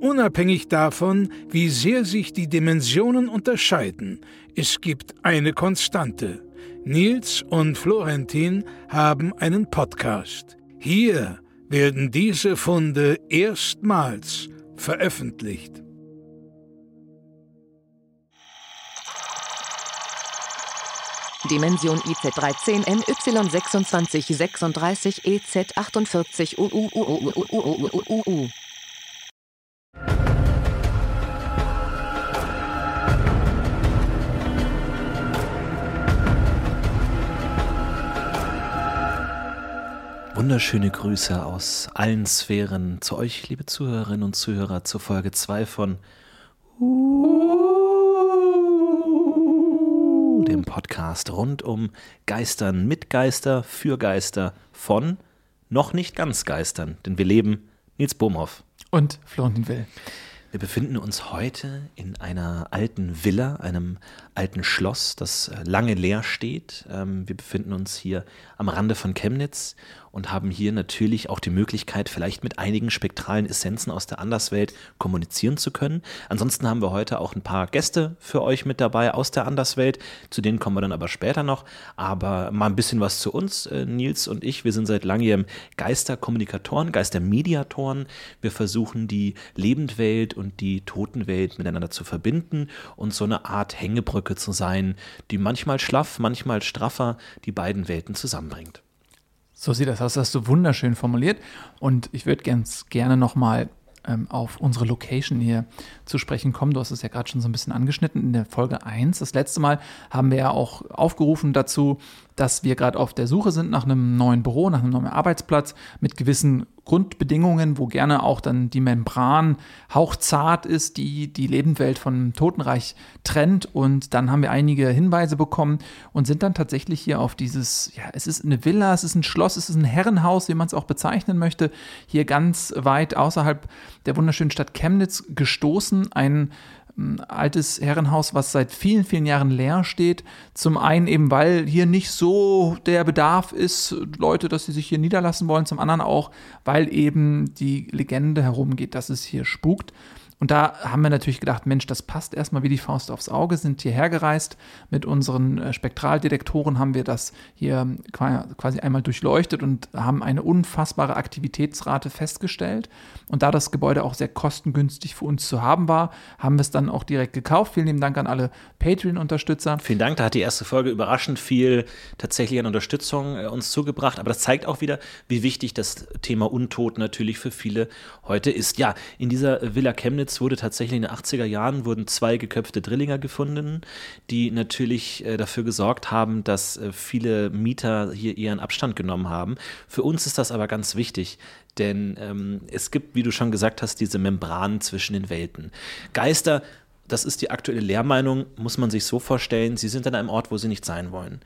Unabhängig davon, wie sehr sich die Dimensionen unterscheiden, es gibt eine Konstante. Nils und Florentin haben einen Podcast. Hier werden diese Funde erstmals veröffentlicht. Dimension IZ13 NY26 36 EZ 48 UUUUUUUU Wunderschöne Grüße aus allen Sphären zu euch, liebe Zuhörerinnen und Zuhörer, zur Folge 2 von dem Podcast rund um Geistern, mit Geister, für Geister, von noch nicht ganz Geistern, denn wir leben Nils Bohmhoff. Und Florentin Will. Wir befinden uns heute in einer alten Villa, einem alten Schloss, das lange leer steht. Ähm, wir befinden uns hier am Rande von Chemnitz und haben hier natürlich auch die Möglichkeit, vielleicht mit einigen spektralen Essenzen aus der Anderswelt kommunizieren zu können. Ansonsten haben wir heute auch ein paar Gäste für euch mit dabei aus der Anderswelt. Zu denen kommen wir dann aber später noch. Aber mal ein bisschen was zu uns, äh, Nils und ich. Wir sind seit langem Geisterkommunikatoren, Geistermediatoren. Wir versuchen die Lebendwelt und die Totenwelt miteinander zu verbinden und so eine Art Hängebrücke zu sein, die manchmal schlaff, manchmal straffer die beiden Welten zusammenbringt. So sieht das aus, das hast du wunderschön formuliert. Und ich würde ganz gerne nochmal ähm, auf unsere Location hier zu sprechen kommen. Du hast es ja gerade schon so ein bisschen angeschnitten in der Folge 1. Das letzte Mal haben wir ja auch aufgerufen dazu, dass wir gerade auf der Suche sind nach einem neuen Büro, nach einem neuen Arbeitsplatz mit gewissen Grundbedingungen, wo gerne auch dann die Membran hauchzart ist, die die Lebendwelt vom Totenreich trennt. Und dann haben wir einige Hinweise bekommen und sind dann tatsächlich hier auf dieses, ja, es ist eine Villa, es ist ein Schloss, es ist ein Herrenhaus, wie man es auch bezeichnen möchte, hier ganz weit außerhalb der wunderschönen Stadt Chemnitz gestoßen. Ein altes Herrenhaus, was seit vielen, vielen Jahren leer steht. Zum einen eben, weil hier nicht so der Bedarf ist, Leute, dass sie sich hier niederlassen wollen. Zum anderen auch, weil eben die Legende herumgeht, dass es hier spukt. Und da haben wir natürlich gedacht, Mensch, das passt erstmal wie die Faust aufs Auge, sind hierher gereist. Mit unseren äh, Spektraldetektoren haben wir das hier quasi einmal durchleuchtet und haben eine unfassbare Aktivitätsrate festgestellt. Und da das Gebäude auch sehr kostengünstig für uns zu haben war, haben wir es dann auch direkt gekauft. Vielen lieben Dank an alle Patreon-Unterstützer. Vielen Dank, da hat die erste Folge überraschend viel tatsächlich an Unterstützung äh, uns zugebracht. Aber das zeigt auch wieder, wie wichtig das Thema Untot natürlich für viele heute ist. Ja, in dieser Villa Chemnitz Chemnitz wurde tatsächlich in den 80er Jahren wurden zwei geköpfte Drillinger gefunden, die natürlich äh, dafür gesorgt haben, dass äh, viele Mieter hier ihren Abstand genommen haben. Für uns ist das aber ganz wichtig, denn ähm, es gibt, wie du schon gesagt hast, diese Membranen zwischen den Welten. Geister das ist die aktuelle Lehrmeinung, muss man sich so vorstellen, sie sind an einem Ort, wo sie nicht sein wollen.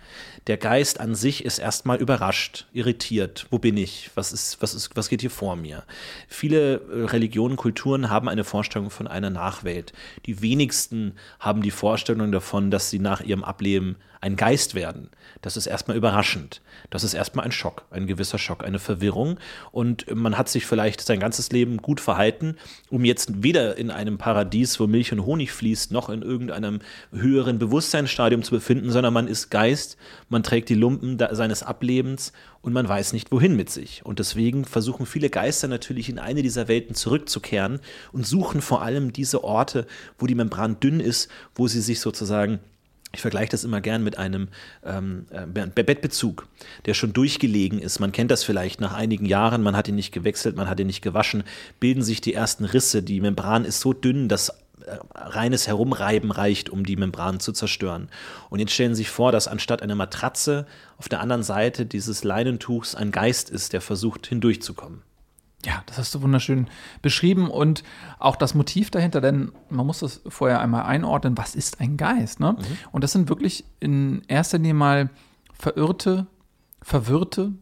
Der Geist an sich ist erstmal überrascht, irritiert. Wo bin ich? Was, ist, was, ist, was geht hier vor mir? Viele äh, Religionen, Kulturen haben eine Vorstellung von einer Nachwelt. Die wenigsten haben die Vorstellung davon, dass sie nach ihrem Ableben ein Geist werden. Das ist erstmal überraschend. Das ist erstmal ein Schock, ein gewisser Schock, eine Verwirrung. Und man hat sich vielleicht sein ganzes Leben gut verhalten, um jetzt weder in einem Paradies, wo Milch und Honig fließt, noch in irgendeinem höheren Bewusstseinsstadium zu befinden, sondern man ist Geist, man trägt die Lumpen seines Ablebens und man weiß nicht, wohin mit sich. Und deswegen versuchen viele Geister natürlich in eine dieser Welten zurückzukehren und suchen vor allem diese Orte, wo die Membran dünn ist, wo sie sich sozusagen ich vergleiche das immer gern mit einem ähm, äh, Bettbezug, der schon durchgelegen ist. Man kennt das vielleicht nach einigen Jahren, man hat ihn nicht gewechselt, man hat ihn nicht gewaschen, bilden sich die ersten Risse. Die Membran ist so dünn, dass äh, reines Herumreiben reicht, um die Membran zu zerstören. Und jetzt stellen Sie sich vor, dass anstatt einer Matratze auf der anderen Seite dieses Leinentuchs ein Geist ist, der versucht hindurchzukommen. Ja, das hast du wunderschön beschrieben und auch das Motiv dahinter, denn man muss das vorher einmal einordnen, was ist ein Geist? Ne? Mhm. Und das sind wirklich in erster Linie mal verirrte, verwirrte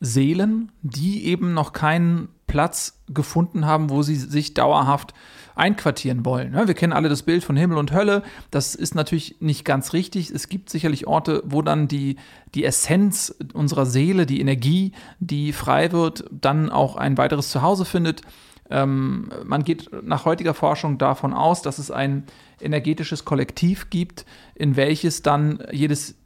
Seelen, die eben noch keinen Platz gefunden haben, wo sie sich dauerhaft einquartieren wollen. Wir kennen alle das Bild von Himmel und Hölle. Das ist natürlich nicht ganz richtig. Es gibt sicherlich Orte, wo dann die, die Essenz unserer Seele, die Energie, die frei wird, dann auch ein weiteres Zuhause findet. Ähm, man geht nach heutiger Forschung davon aus, dass es ein energetisches Kollektiv gibt, in welches dann jedes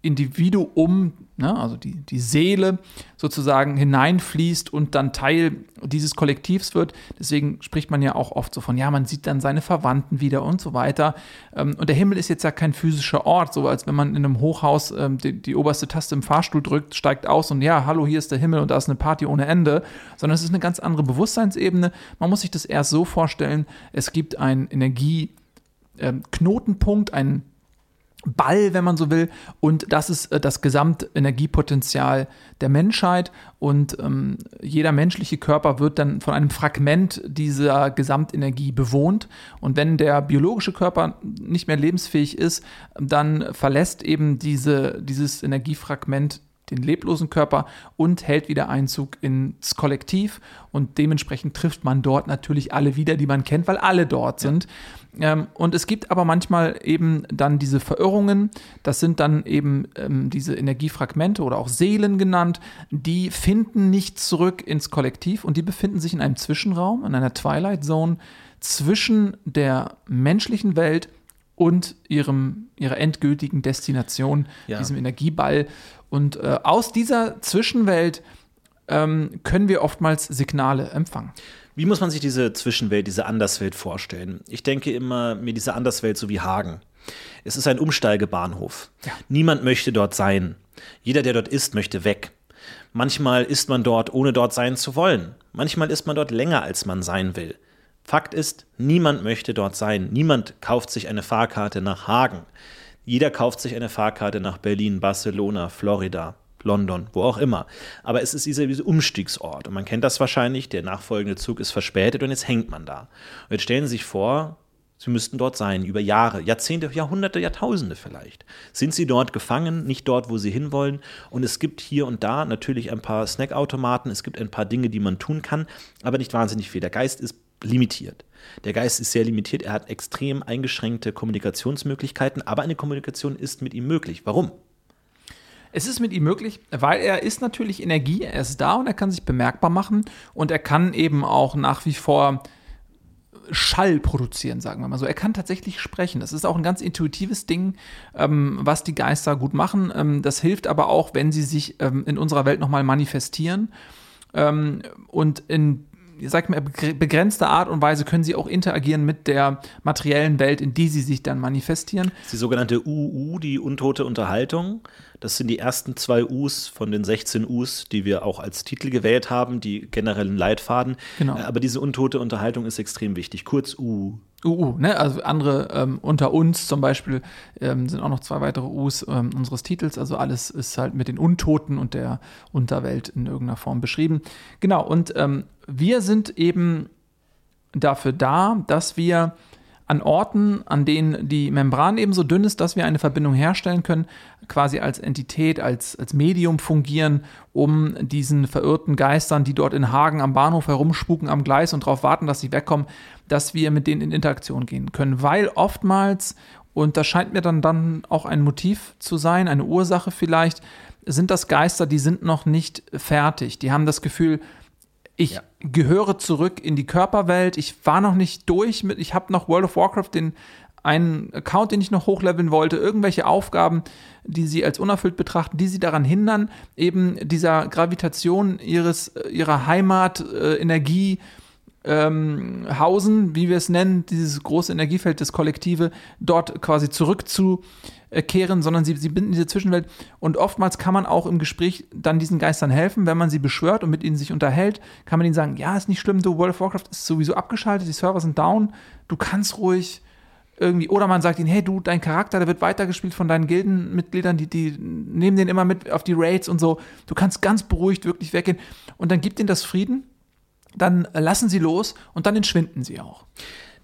Individuum, ne, also die, die Seele sozusagen hineinfließt und dann Teil dieses Kollektivs wird. Deswegen spricht man ja auch oft so von, ja, man sieht dann seine Verwandten wieder und so weiter. Ähm, und der Himmel ist jetzt ja kein physischer Ort, so als wenn man in einem Hochhaus ähm, die, die oberste Taste im Fahrstuhl drückt, steigt aus und ja, hallo, hier ist der Himmel und da ist eine Party ohne Ende, sondern es ist eine ganz andere Bewusstseinsebene. Man muss sich das erst so vorstellen, es gibt einen Energieknotenpunkt, ähm, einen Ball, wenn man so will. Und das ist äh, das Gesamtenergiepotenzial der Menschheit. Und ähm, jeder menschliche Körper wird dann von einem Fragment dieser Gesamtenergie bewohnt. Und wenn der biologische Körper nicht mehr lebensfähig ist, dann verlässt eben diese, dieses Energiefragment den leblosen Körper und hält wieder Einzug ins Kollektiv und dementsprechend trifft man dort natürlich alle wieder, die man kennt, weil alle dort sind. Ähm, und es gibt aber manchmal eben dann diese Verirrungen, das sind dann eben ähm, diese Energiefragmente oder auch Seelen genannt, die finden nicht zurück ins Kollektiv und die befinden sich in einem Zwischenraum, in einer Twilight Zone zwischen der menschlichen Welt und ihrem, ihrer endgültigen Destination, ja. diesem Energieball. Und äh, aus dieser Zwischenwelt ähm, können wir oftmals Signale empfangen. Wie muss man sich diese Zwischenwelt, diese Anderswelt vorstellen? Ich denke immer mir diese Anderswelt so wie Hagen. Es ist ein Umsteigebahnhof. Ja. Niemand möchte dort sein. Jeder, der dort ist, möchte weg. Manchmal ist man dort, ohne dort sein zu wollen. Manchmal ist man dort länger, als man sein will. Fakt ist, niemand möchte dort sein. Niemand kauft sich eine Fahrkarte nach Hagen. Jeder kauft sich eine Fahrkarte nach Berlin, Barcelona, Florida, London, wo auch immer. Aber es ist dieser, dieser Umstiegsort. Und man kennt das wahrscheinlich, der nachfolgende Zug ist verspätet und jetzt hängt man da. Und jetzt stellen Sie sich vor, Sie müssten dort sein, über Jahre, Jahrzehnte, Jahrhunderte, Jahrtausende vielleicht. Sind Sie dort gefangen, nicht dort, wo Sie hinwollen? Und es gibt hier und da natürlich ein paar Snackautomaten, es gibt ein paar Dinge, die man tun kann, aber nicht wahnsinnig viel. Der Geist ist limitiert. Der Geist ist sehr limitiert, er hat extrem eingeschränkte Kommunikationsmöglichkeiten, aber eine Kommunikation ist mit ihm möglich. Warum? Es ist mit ihm möglich, weil er ist natürlich Energie, er ist da und er kann sich bemerkbar machen und er kann eben auch nach wie vor Schall produzieren, sagen wir mal so. Er kann tatsächlich sprechen. Das ist auch ein ganz intuitives Ding, ähm, was die Geister gut machen. Ähm, das hilft aber auch, wenn sie sich ähm, in unserer Welt nochmal manifestieren. Ähm, und in sag mal, begrenzter Art und Weise können sie auch interagieren mit der materiellen Welt, in die sie sich dann manifestieren. Die sogenannte UU, die untote Unterhaltung. Das sind die ersten zwei U's von den 16 U's, die wir auch als Titel gewählt haben, die generellen Leitfaden. Genau. Äh, aber diese untote Unterhaltung ist extrem wichtig. Kurz U. UU, ne? Also andere ähm, unter uns zum Beispiel ähm, sind auch noch zwei weitere U's ähm, unseres Titels. Also alles ist halt mit den Untoten und der Unterwelt in irgendeiner Form beschrieben. Genau, und ähm, wir sind eben dafür da, dass wir an Orten, an denen die Membran eben so dünn ist, dass wir eine Verbindung herstellen können, quasi als Entität, als, als Medium fungieren, um diesen verirrten Geistern, die dort in Hagen am Bahnhof herumspuken am Gleis und darauf warten, dass sie wegkommen, dass wir mit denen in Interaktion gehen können. Weil oftmals, und das scheint mir dann, dann auch ein Motiv zu sein, eine Ursache vielleicht, sind das Geister, die sind noch nicht fertig. Die haben das Gefühl, ich ja. Gehöre zurück in die Körperwelt. Ich war noch nicht durch mit, ich habe noch World of Warcraft den einen Account, den ich noch hochleveln wollte, irgendwelche Aufgaben, die sie als unerfüllt betrachten, die sie daran hindern, eben dieser Gravitation ihres, ihrer Heimat, äh, Energie, ähm, Hausen, wie wir es nennen, dieses große Energiefeld, das Kollektive, dort quasi zurückzukehren, sondern sie, sie binden diese Zwischenwelt. Und oftmals kann man auch im Gespräch dann diesen Geistern helfen, wenn man sie beschwört und mit ihnen sich unterhält, kann man ihnen sagen, ja, ist nicht schlimm, du, World of Warcraft ist sowieso abgeschaltet, die Server sind down, du kannst ruhig irgendwie, oder man sagt ihnen, hey, du, dein Charakter, der wird weitergespielt von deinen Gildenmitgliedern, die, die nehmen den immer mit auf die Raids und so. Du kannst ganz beruhigt wirklich weggehen. Und dann gibt ihnen das Frieden dann lassen sie los und dann entschwinden sie auch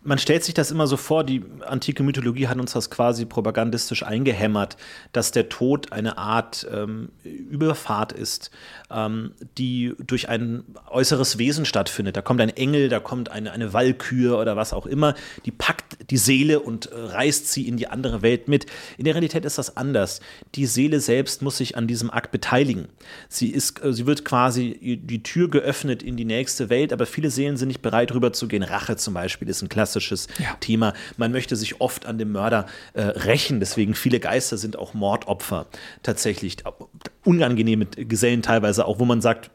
man stellt sich das immer so vor, die antike Mythologie hat uns das quasi propagandistisch eingehämmert, dass der Tod eine Art ähm, Überfahrt ist, ähm, die durch ein äußeres Wesen stattfindet. Da kommt ein Engel, da kommt eine, eine Walkür oder was auch immer, die packt die Seele und äh, reißt sie in die andere Welt mit. In der Realität ist das anders. Die Seele selbst muss sich an diesem Akt beteiligen. Sie, ist, äh, sie wird quasi die Tür geöffnet in die nächste Welt, aber viele Seelen sind nicht bereit, rüberzugehen. Rache zum Beispiel ist ein klassisches klassisches ja. Thema. Man möchte sich oft an dem Mörder äh, rächen, deswegen viele Geister sind auch Mordopfer tatsächlich. Unangenehme Gesellen teilweise auch, wo man sagt,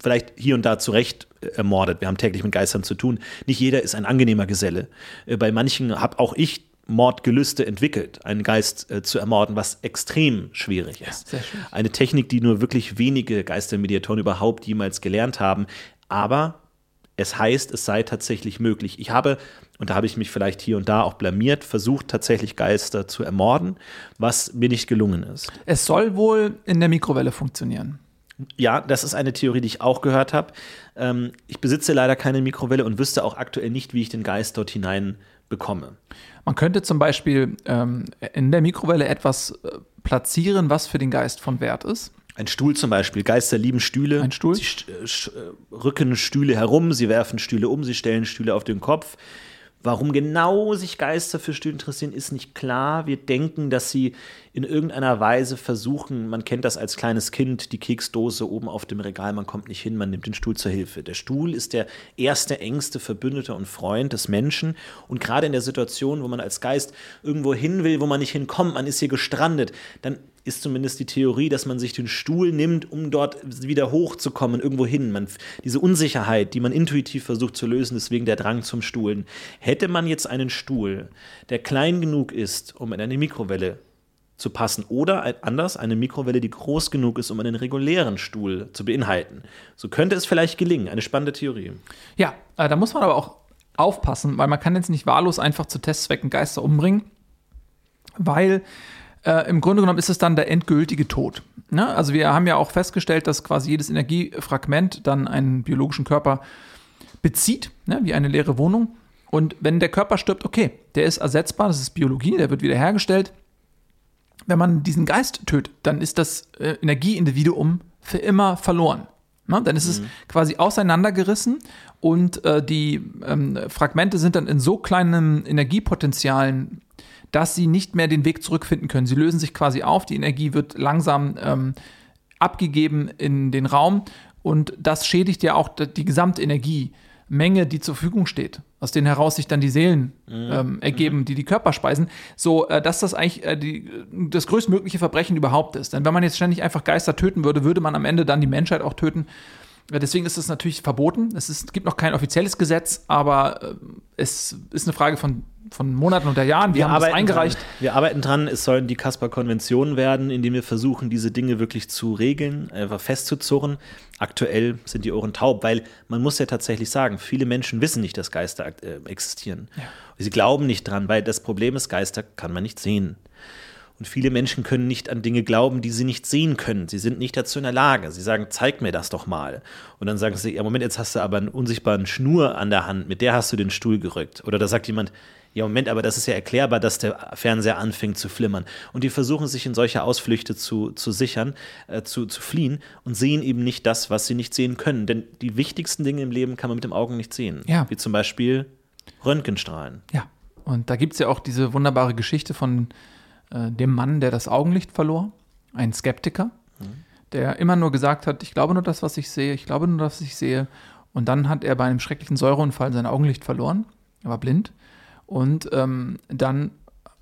vielleicht hier und da zu Recht äh, ermordet. Wir haben täglich mit Geistern zu tun. Nicht jeder ist ein angenehmer Geselle. Äh, bei manchen habe auch ich Mordgelüste entwickelt, einen Geist äh, zu ermorden, was extrem schwierig ist. Ja, Eine Technik, die nur wirklich wenige Geistermediatoren überhaupt jemals gelernt haben. Aber es heißt, es sei tatsächlich möglich. Ich habe, und da habe ich mich vielleicht hier und da auch blamiert, versucht tatsächlich Geister zu ermorden, was mir nicht gelungen ist. Es soll wohl in der Mikrowelle funktionieren. Ja, das ist eine Theorie, die ich auch gehört habe. Ähm, ich besitze leider keine Mikrowelle und wüsste auch aktuell nicht, wie ich den Geist dort hinein bekomme. Man könnte zum Beispiel ähm, in der Mikrowelle etwas äh, platzieren, was für den Geist von Wert ist. Ein Stuhl zum Beispiel. Geister lieben Stühle. Ein Stuhl? Sie äh, rücken Stühle herum, sie werfen Stühle um, sie stellen Stühle auf den Kopf. Warum genau sich Geister für Stühle interessieren, ist nicht klar. Wir denken, dass sie in irgendeiner Weise versuchen, man kennt das als kleines Kind, die Keksdose oben auf dem Regal, man kommt nicht hin, man nimmt den Stuhl zur Hilfe. Der Stuhl ist der erste, engste Verbündeter und Freund des Menschen. Und gerade in der Situation, wo man als Geist irgendwo hin will, wo man nicht hinkommt, man ist hier gestrandet, dann ist zumindest die Theorie, dass man sich den Stuhl nimmt, um dort wieder hochzukommen, irgendwo hin. Man, diese Unsicherheit, die man intuitiv versucht zu lösen, deswegen der Drang zum Stuhlen. Hätte man jetzt einen Stuhl, der klein genug ist, um in eine Mikrowelle zu passen oder anders eine Mikrowelle, die groß genug ist, um einen regulären Stuhl zu beinhalten. So könnte es vielleicht gelingen. Eine spannende Theorie. Ja, äh, da muss man aber auch aufpassen, weil man kann jetzt nicht wahllos einfach zu Testzwecken Geister umbringen, weil äh, im Grunde genommen ist es dann der endgültige Tod. Ne? Also wir haben ja auch festgestellt, dass quasi jedes Energiefragment dann einen biologischen Körper bezieht, ne? wie eine leere Wohnung. Und wenn der Körper stirbt, okay, der ist ersetzbar, das ist Biologie, der wird wiederhergestellt. Wenn man diesen Geist tötet, dann ist das äh, Energieindividuum für immer verloren. Ne? Dann ist mhm. es quasi auseinandergerissen und äh, die ähm, Fragmente sind dann in so kleinen Energiepotenzialen dass sie nicht mehr den Weg zurückfinden können. Sie lösen sich quasi auf, die Energie wird langsam ähm, abgegeben in den Raum und das schädigt ja auch die gesamte Energiemenge, die zur Verfügung steht, aus denen heraus sich dann die Seelen mhm. ähm, ergeben, die die Körper speisen, so äh, dass das eigentlich äh, die, das größtmögliche Verbrechen überhaupt ist. Denn wenn man jetzt ständig einfach Geister töten würde, würde man am Ende dann die Menschheit auch töten. Deswegen ist es natürlich verboten. Es ist, gibt noch kein offizielles Gesetz, aber äh, es ist eine Frage von von Monaten oder Jahren. Wir, wir haben das eingereicht. Dran. Wir arbeiten dran. Es sollen die Kasper-Konventionen werden, indem wir versuchen, diese Dinge wirklich zu regeln, einfach festzuzurren. Aktuell sind die Ohren taub, weil man muss ja tatsächlich sagen, viele Menschen wissen nicht, dass Geister äh, existieren. Ja. Sie glauben nicht dran, weil das Problem ist, Geister kann man nicht sehen. Und viele Menschen können nicht an Dinge glauben, die sie nicht sehen können. Sie sind nicht dazu in der Lage. Sie sagen, zeig mir das doch mal. Und dann sagen sie, ja, Moment, jetzt hast du aber einen unsichtbaren Schnur an der Hand, mit der hast du den Stuhl gerückt. Oder da sagt jemand, ja, Moment, aber das ist ja erklärbar, dass der Fernseher anfängt zu flimmern. Und die versuchen sich in solche Ausflüchte zu, zu sichern, äh, zu, zu fliehen und sehen eben nicht das, was sie nicht sehen können. Denn die wichtigsten Dinge im Leben kann man mit dem Augen nicht sehen. Ja. Wie zum Beispiel Röntgenstrahlen. Ja. Und da gibt es ja auch diese wunderbare Geschichte von äh, dem Mann, der das Augenlicht verlor, ein Skeptiker, mhm. der immer nur gesagt hat, ich glaube nur das, was ich sehe, ich glaube nur das, was ich sehe. Und dann hat er bei einem schrecklichen Säureunfall sein Augenlicht verloren. Er war blind und ähm, dann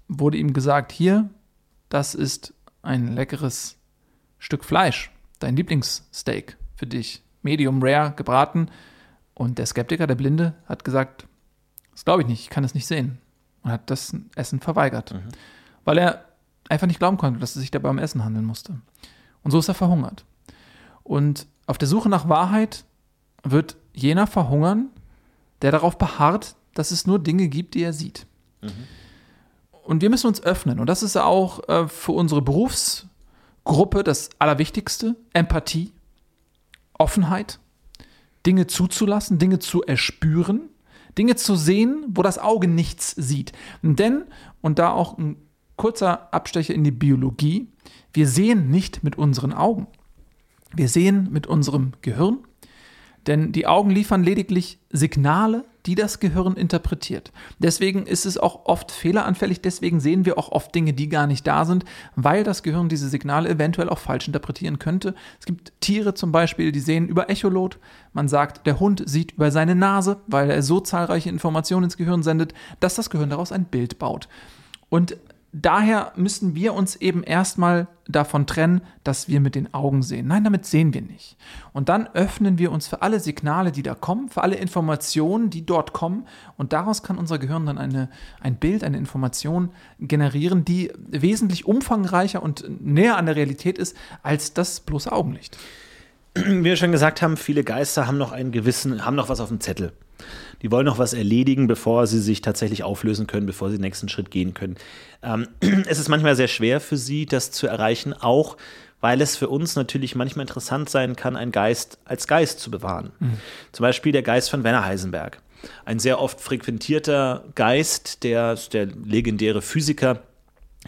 wurde ihm gesagt, hier, das ist ein leckeres Stück Fleisch, dein Lieblingssteak für dich, medium rare gebraten. Und der Skeptiker, der Blinde, hat gesagt, das glaube ich nicht, ich kann es nicht sehen. Und hat das Essen verweigert, mhm. Weil er einfach nicht glauben konnte, dass es sich dabei um Essen handeln musste. Und so ist er verhungert. Und auf der Suche nach Wahrheit wird jener verhungern, der darauf beharrt, dass es nur Dinge gibt, die er sieht. Mhm. Und wir müssen uns öffnen. Und das ist auch äh, für unsere Berufsgruppe das Allerwichtigste. Empathie, Offenheit, Dinge zuzulassen, Dinge zu erspüren, Dinge zu sehen, wo das Auge nichts sieht. Denn, und da auch ein kurzer Abstecher in die Biologie, wir sehen nicht mit unseren Augen. Wir sehen mit unserem Gehirn, denn die Augen liefern lediglich Signale, die das Gehirn interpretiert. Deswegen ist es auch oft fehleranfällig, deswegen sehen wir auch oft Dinge, die gar nicht da sind, weil das Gehirn diese Signale eventuell auch falsch interpretieren könnte. Es gibt Tiere zum Beispiel, die sehen über Echolot. Man sagt, der Hund sieht über seine Nase, weil er so zahlreiche Informationen ins Gehirn sendet, dass das Gehirn daraus ein Bild baut. Und daher müssen wir uns eben erstmal davon trennen, dass wir mit den Augen sehen. Nein, damit sehen wir nicht. Und dann öffnen wir uns für alle Signale, die da kommen, für alle Informationen, die dort kommen. Und daraus kann unser Gehirn dann eine, ein Bild, eine Information generieren, die wesentlich umfangreicher und näher an der Realität ist, als das bloße Augenlicht. Wie wir schon gesagt haben, viele Geister haben noch einen gewissen, haben noch was auf dem Zettel. Die wollen noch was erledigen, bevor sie sich tatsächlich auflösen können, bevor sie den nächsten Schritt gehen können. Ähm, es ist manchmal sehr schwer für sie, das zu erreichen, auch weil es für uns natürlich manchmal interessant sein kann, einen Geist als Geist zu bewahren. Mhm. Zum Beispiel der Geist von Werner Heisenberg. Ein sehr oft frequentierter Geist, der, der legendäre Physiker,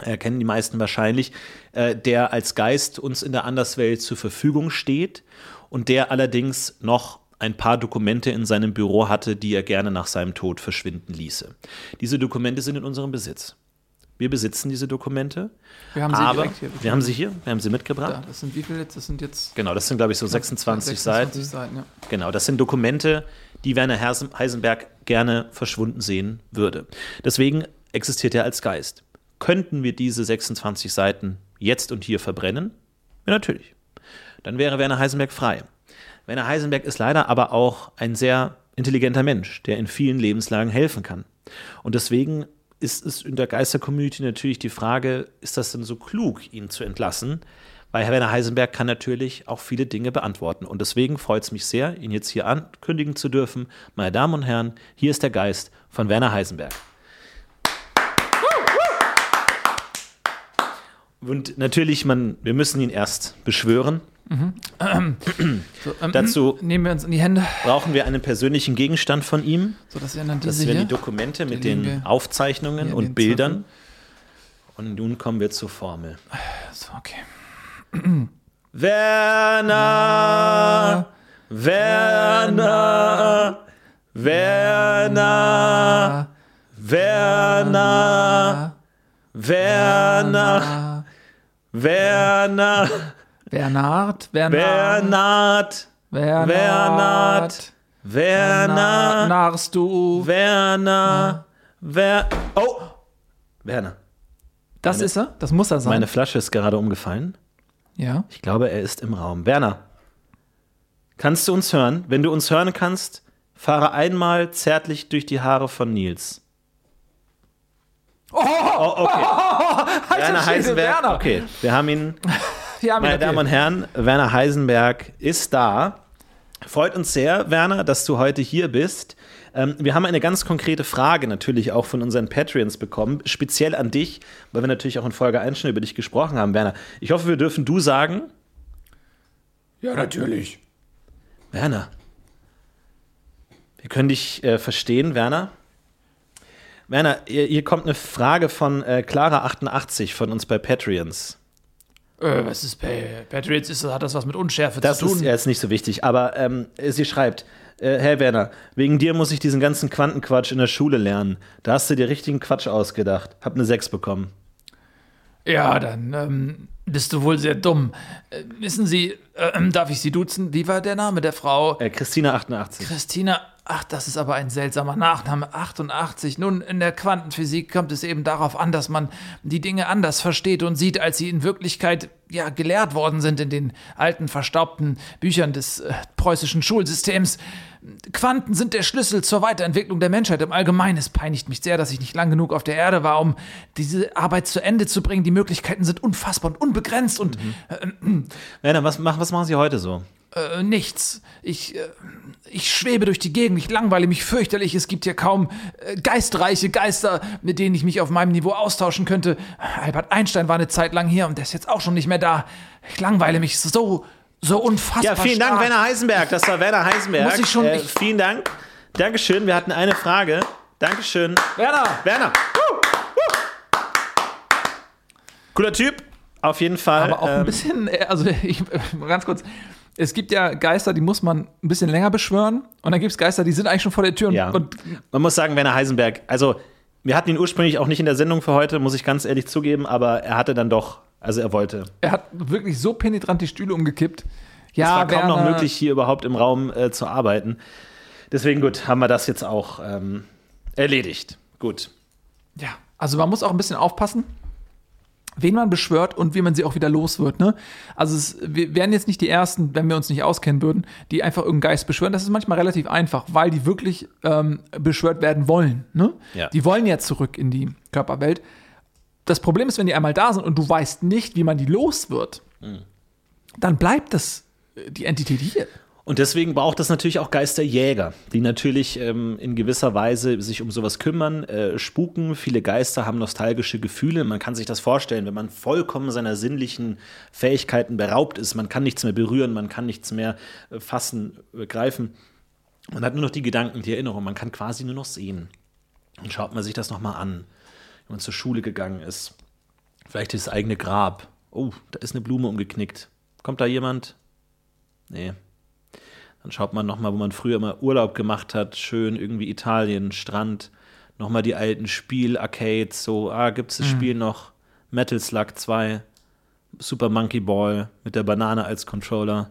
äh, kennen die meisten wahrscheinlich, äh, der als Geist uns in der Anderswelt zur Verfügung steht und der allerdings noch ein paar Dokumente in seinem Büro hatte, die er gerne nach seinem Tod verschwinden ließe. Diese Dokumente sind in unserem Besitz. Wir besitzen diese Dokumente. Wir haben sie aber direkt hier. wir haben sie hier, wir haben sie mitgebracht. Da, das sind wie viele jetzt? Das sind jetzt Genau, das sind glaube ich so 26, 26 Seiten. Seiten ja. Genau, das sind Dokumente, die Werner Heisenberg gerne verschwunden sehen würde. Deswegen existiert er als Geist. Könnten wir diese 26 Seiten jetzt und hier verbrennen? Ja, natürlich. Dann wäre Werner Heisenberg frei. Werner Heisenberg ist leider aber auch ein sehr intelligenter Mensch, der in vielen Lebenslagen helfen kann. Und deswegen ist es in der Geister-Community natürlich die Frage, ist das denn so klug, ihn zu entlassen? Weil Herr Werner Heisenberg kann natürlich auch viele Dinge beantworten. Und deswegen freut es mich sehr, ihn jetzt hier ankündigen zu dürfen. Meine Damen und Herren, hier ist der Geist von Werner Heisenberg. Und natürlich, man, wir müssen ihn erst beschwören. So, ähm, Dazu- nehmen wir uns in die Hände, Brauchen wir einen persönlichen Gegenstand von ihm. so dass wir dann Das diese wären hier. die Dokumente mit Den den Aufzeichnungen und den Bildern. Und nun kommen wir zur Formel. So, okay. Werner, Werner, Werner, Werner, Werner, Werner, Bernhard, Bernhard, Bernhard, Bernhard, Bernhard, Werner, Narrst du? Werner, Wer. Oh! Werner. Das ist er? Das muss er sein. Meine Flasche ist gerade umgefallen. ja. Ich glaube, er ist im Raum. Werner, kannst du uns hören? Wenn du uns hören kannst, fahre einmal zärtlich durch die Haare von Nils. Oh, okay. Werner Schwede, Heisenberg. Werner. Okay, wir haben ihn. Wir haben ihn Meine Damen und Herren, Werner Heisenberg ist da. Freut uns sehr, Werner, dass du heute hier bist. Ähm, wir haben eine ganz konkrete Frage natürlich auch von unseren Patreons bekommen, speziell an dich, weil wir natürlich auch in Folge 1 schon über dich gesprochen haben, Werner. Ich hoffe, wir dürfen du sagen. Ja, natürlich. Werner. Wir können dich äh, verstehen, Werner. Werner, hier, hier kommt eine Frage von äh, Clara88 von uns bei Patreons. Äh, was ist bei Patriots? Ist, hat das was mit Unschärfe Das zu tun? ist jetzt nicht so wichtig, aber ähm, sie schreibt, äh, Herr Werner, wegen dir muss ich diesen ganzen Quantenquatsch in der Schule lernen. Da hast du dir richtigen Quatsch ausgedacht. Hab eine 6 bekommen. Ja, dann ähm, bist du wohl sehr dumm. Äh, wissen Sie, äh, darf ich Sie duzen? Wie war der Name der Frau? Äh, Christina88. Christina, ach, das ist aber ein seltsamer Nachname. 88. Nun, in der Quantenphysik kommt es eben darauf an, dass man die Dinge anders versteht und sieht, als sie in Wirklichkeit ja gelehrt worden sind in den alten, verstaubten Büchern des äh, preußischen Schulsystems. Quanten sind der Schlüssel zur Weiterentwicklung der Menschheit im Allgemeinen. Es peinigt mich sehr, dass ich nicht lang genug auf der Erde war, um diese Arbeit zu Ende zu bringen. Die Möglichkeiten sind unfassbar und unbegrenzt und Werner, was, was machen Sie heute so? Äh, nichts. Ich, äh, ich schwebe durch die Gegend, ich langweile mich fürchterlich. Es gibt hier kaum äh, geistreiche Geister, mit denen ich mich auf meinem Niveau austauschen könnte. Albert Einstein war eine Zeit lang hier und der ist jetzt auch schon nicht mehr da. Ich langweile mich so so unfassbar Ja, vielen Dank, stark. Werner Heisenberg. Das war Werner Heisenberg. Muss ich schon- Äh, ich- vielen Dank. Dankeschön. Wir hatten eine Frage. Dankeschön. Werner! Werner. Cooler Typ. Auf jeden Fall. Aber auch ein Ähm, bisschen, äh, also ich, ganz kurz, es gibt ja Geister, die muss man ein bisschen länger beschwören und dann gibt es Geister, die sind eigentlich schon vor der Tür Ja. und Man muss sagen, Werner Heisenberg, also wir hatten ihn ursprünglich auch nicht in der Sendung für heute, muss ich ganz ehrlich zugeben, aber er hatte dann doch, also er wollte. er hat wirklich so penetrant die Stühle umgekippt. Ja, es war kaum noch möglich, hier überhaupt im Raum äh, zu arbeiten. Deswegen gut, haben wir das jetzt auch ähm, erledigt. Gut. Ja, also man muss auch ein bisschen aufpassen, wen man beschwört und wie man sie auch wieder los wird. Ne? Also es, wir wären jetzt nicht die Ersten, wenn wir uns nicht auskennen würden, die einfach irgendeinen Geist beschwören. Das ist manchmal relativ einfach, weil die wirklich ähm, beschwört werden wollen. Ne? Ja. Die wollen ja zurück in die Körperwelt. Das Problem ist, wenn die einmal da sind und du weißt nicht, wie man die los wird, dann bleibt das äh, die Entität hier. Und deswegen braucht es natürlich auch Geisterjäger, die natürlich ähm, in gewisser Weise sich um sowas kümmern, äh, spuken. Viele Geister haben nostalgische Gefühle. Man kann sich das vorstellen, wenn man vollkommen seiner sinnlichen Fähigkeiten beraubt ist. Man kann nichts mehr berühren, man kann nichts mehr äh, fassen, äh, greifen. Man hat nur noch die Gedanken, die Erinnerung. Man kann quasi nur noch sehen. Und schaut man sich das nochmal an, wenn man zur Schule gegangen ist. Vielleicht das eigene Grab. Oh, da ist eine Blume umgeknickt. Kommt da jemand? Nee. Dann schaut man nochmal, wo man früher immer Urlaub gemacht hat, schön irgendwie Italien, Strand, nochmal die alten Spiel-Arcades, so, ah, gibt es das Spiel noch? Metal Slug 2, Super Monkey Ball mit der Banane als Controller.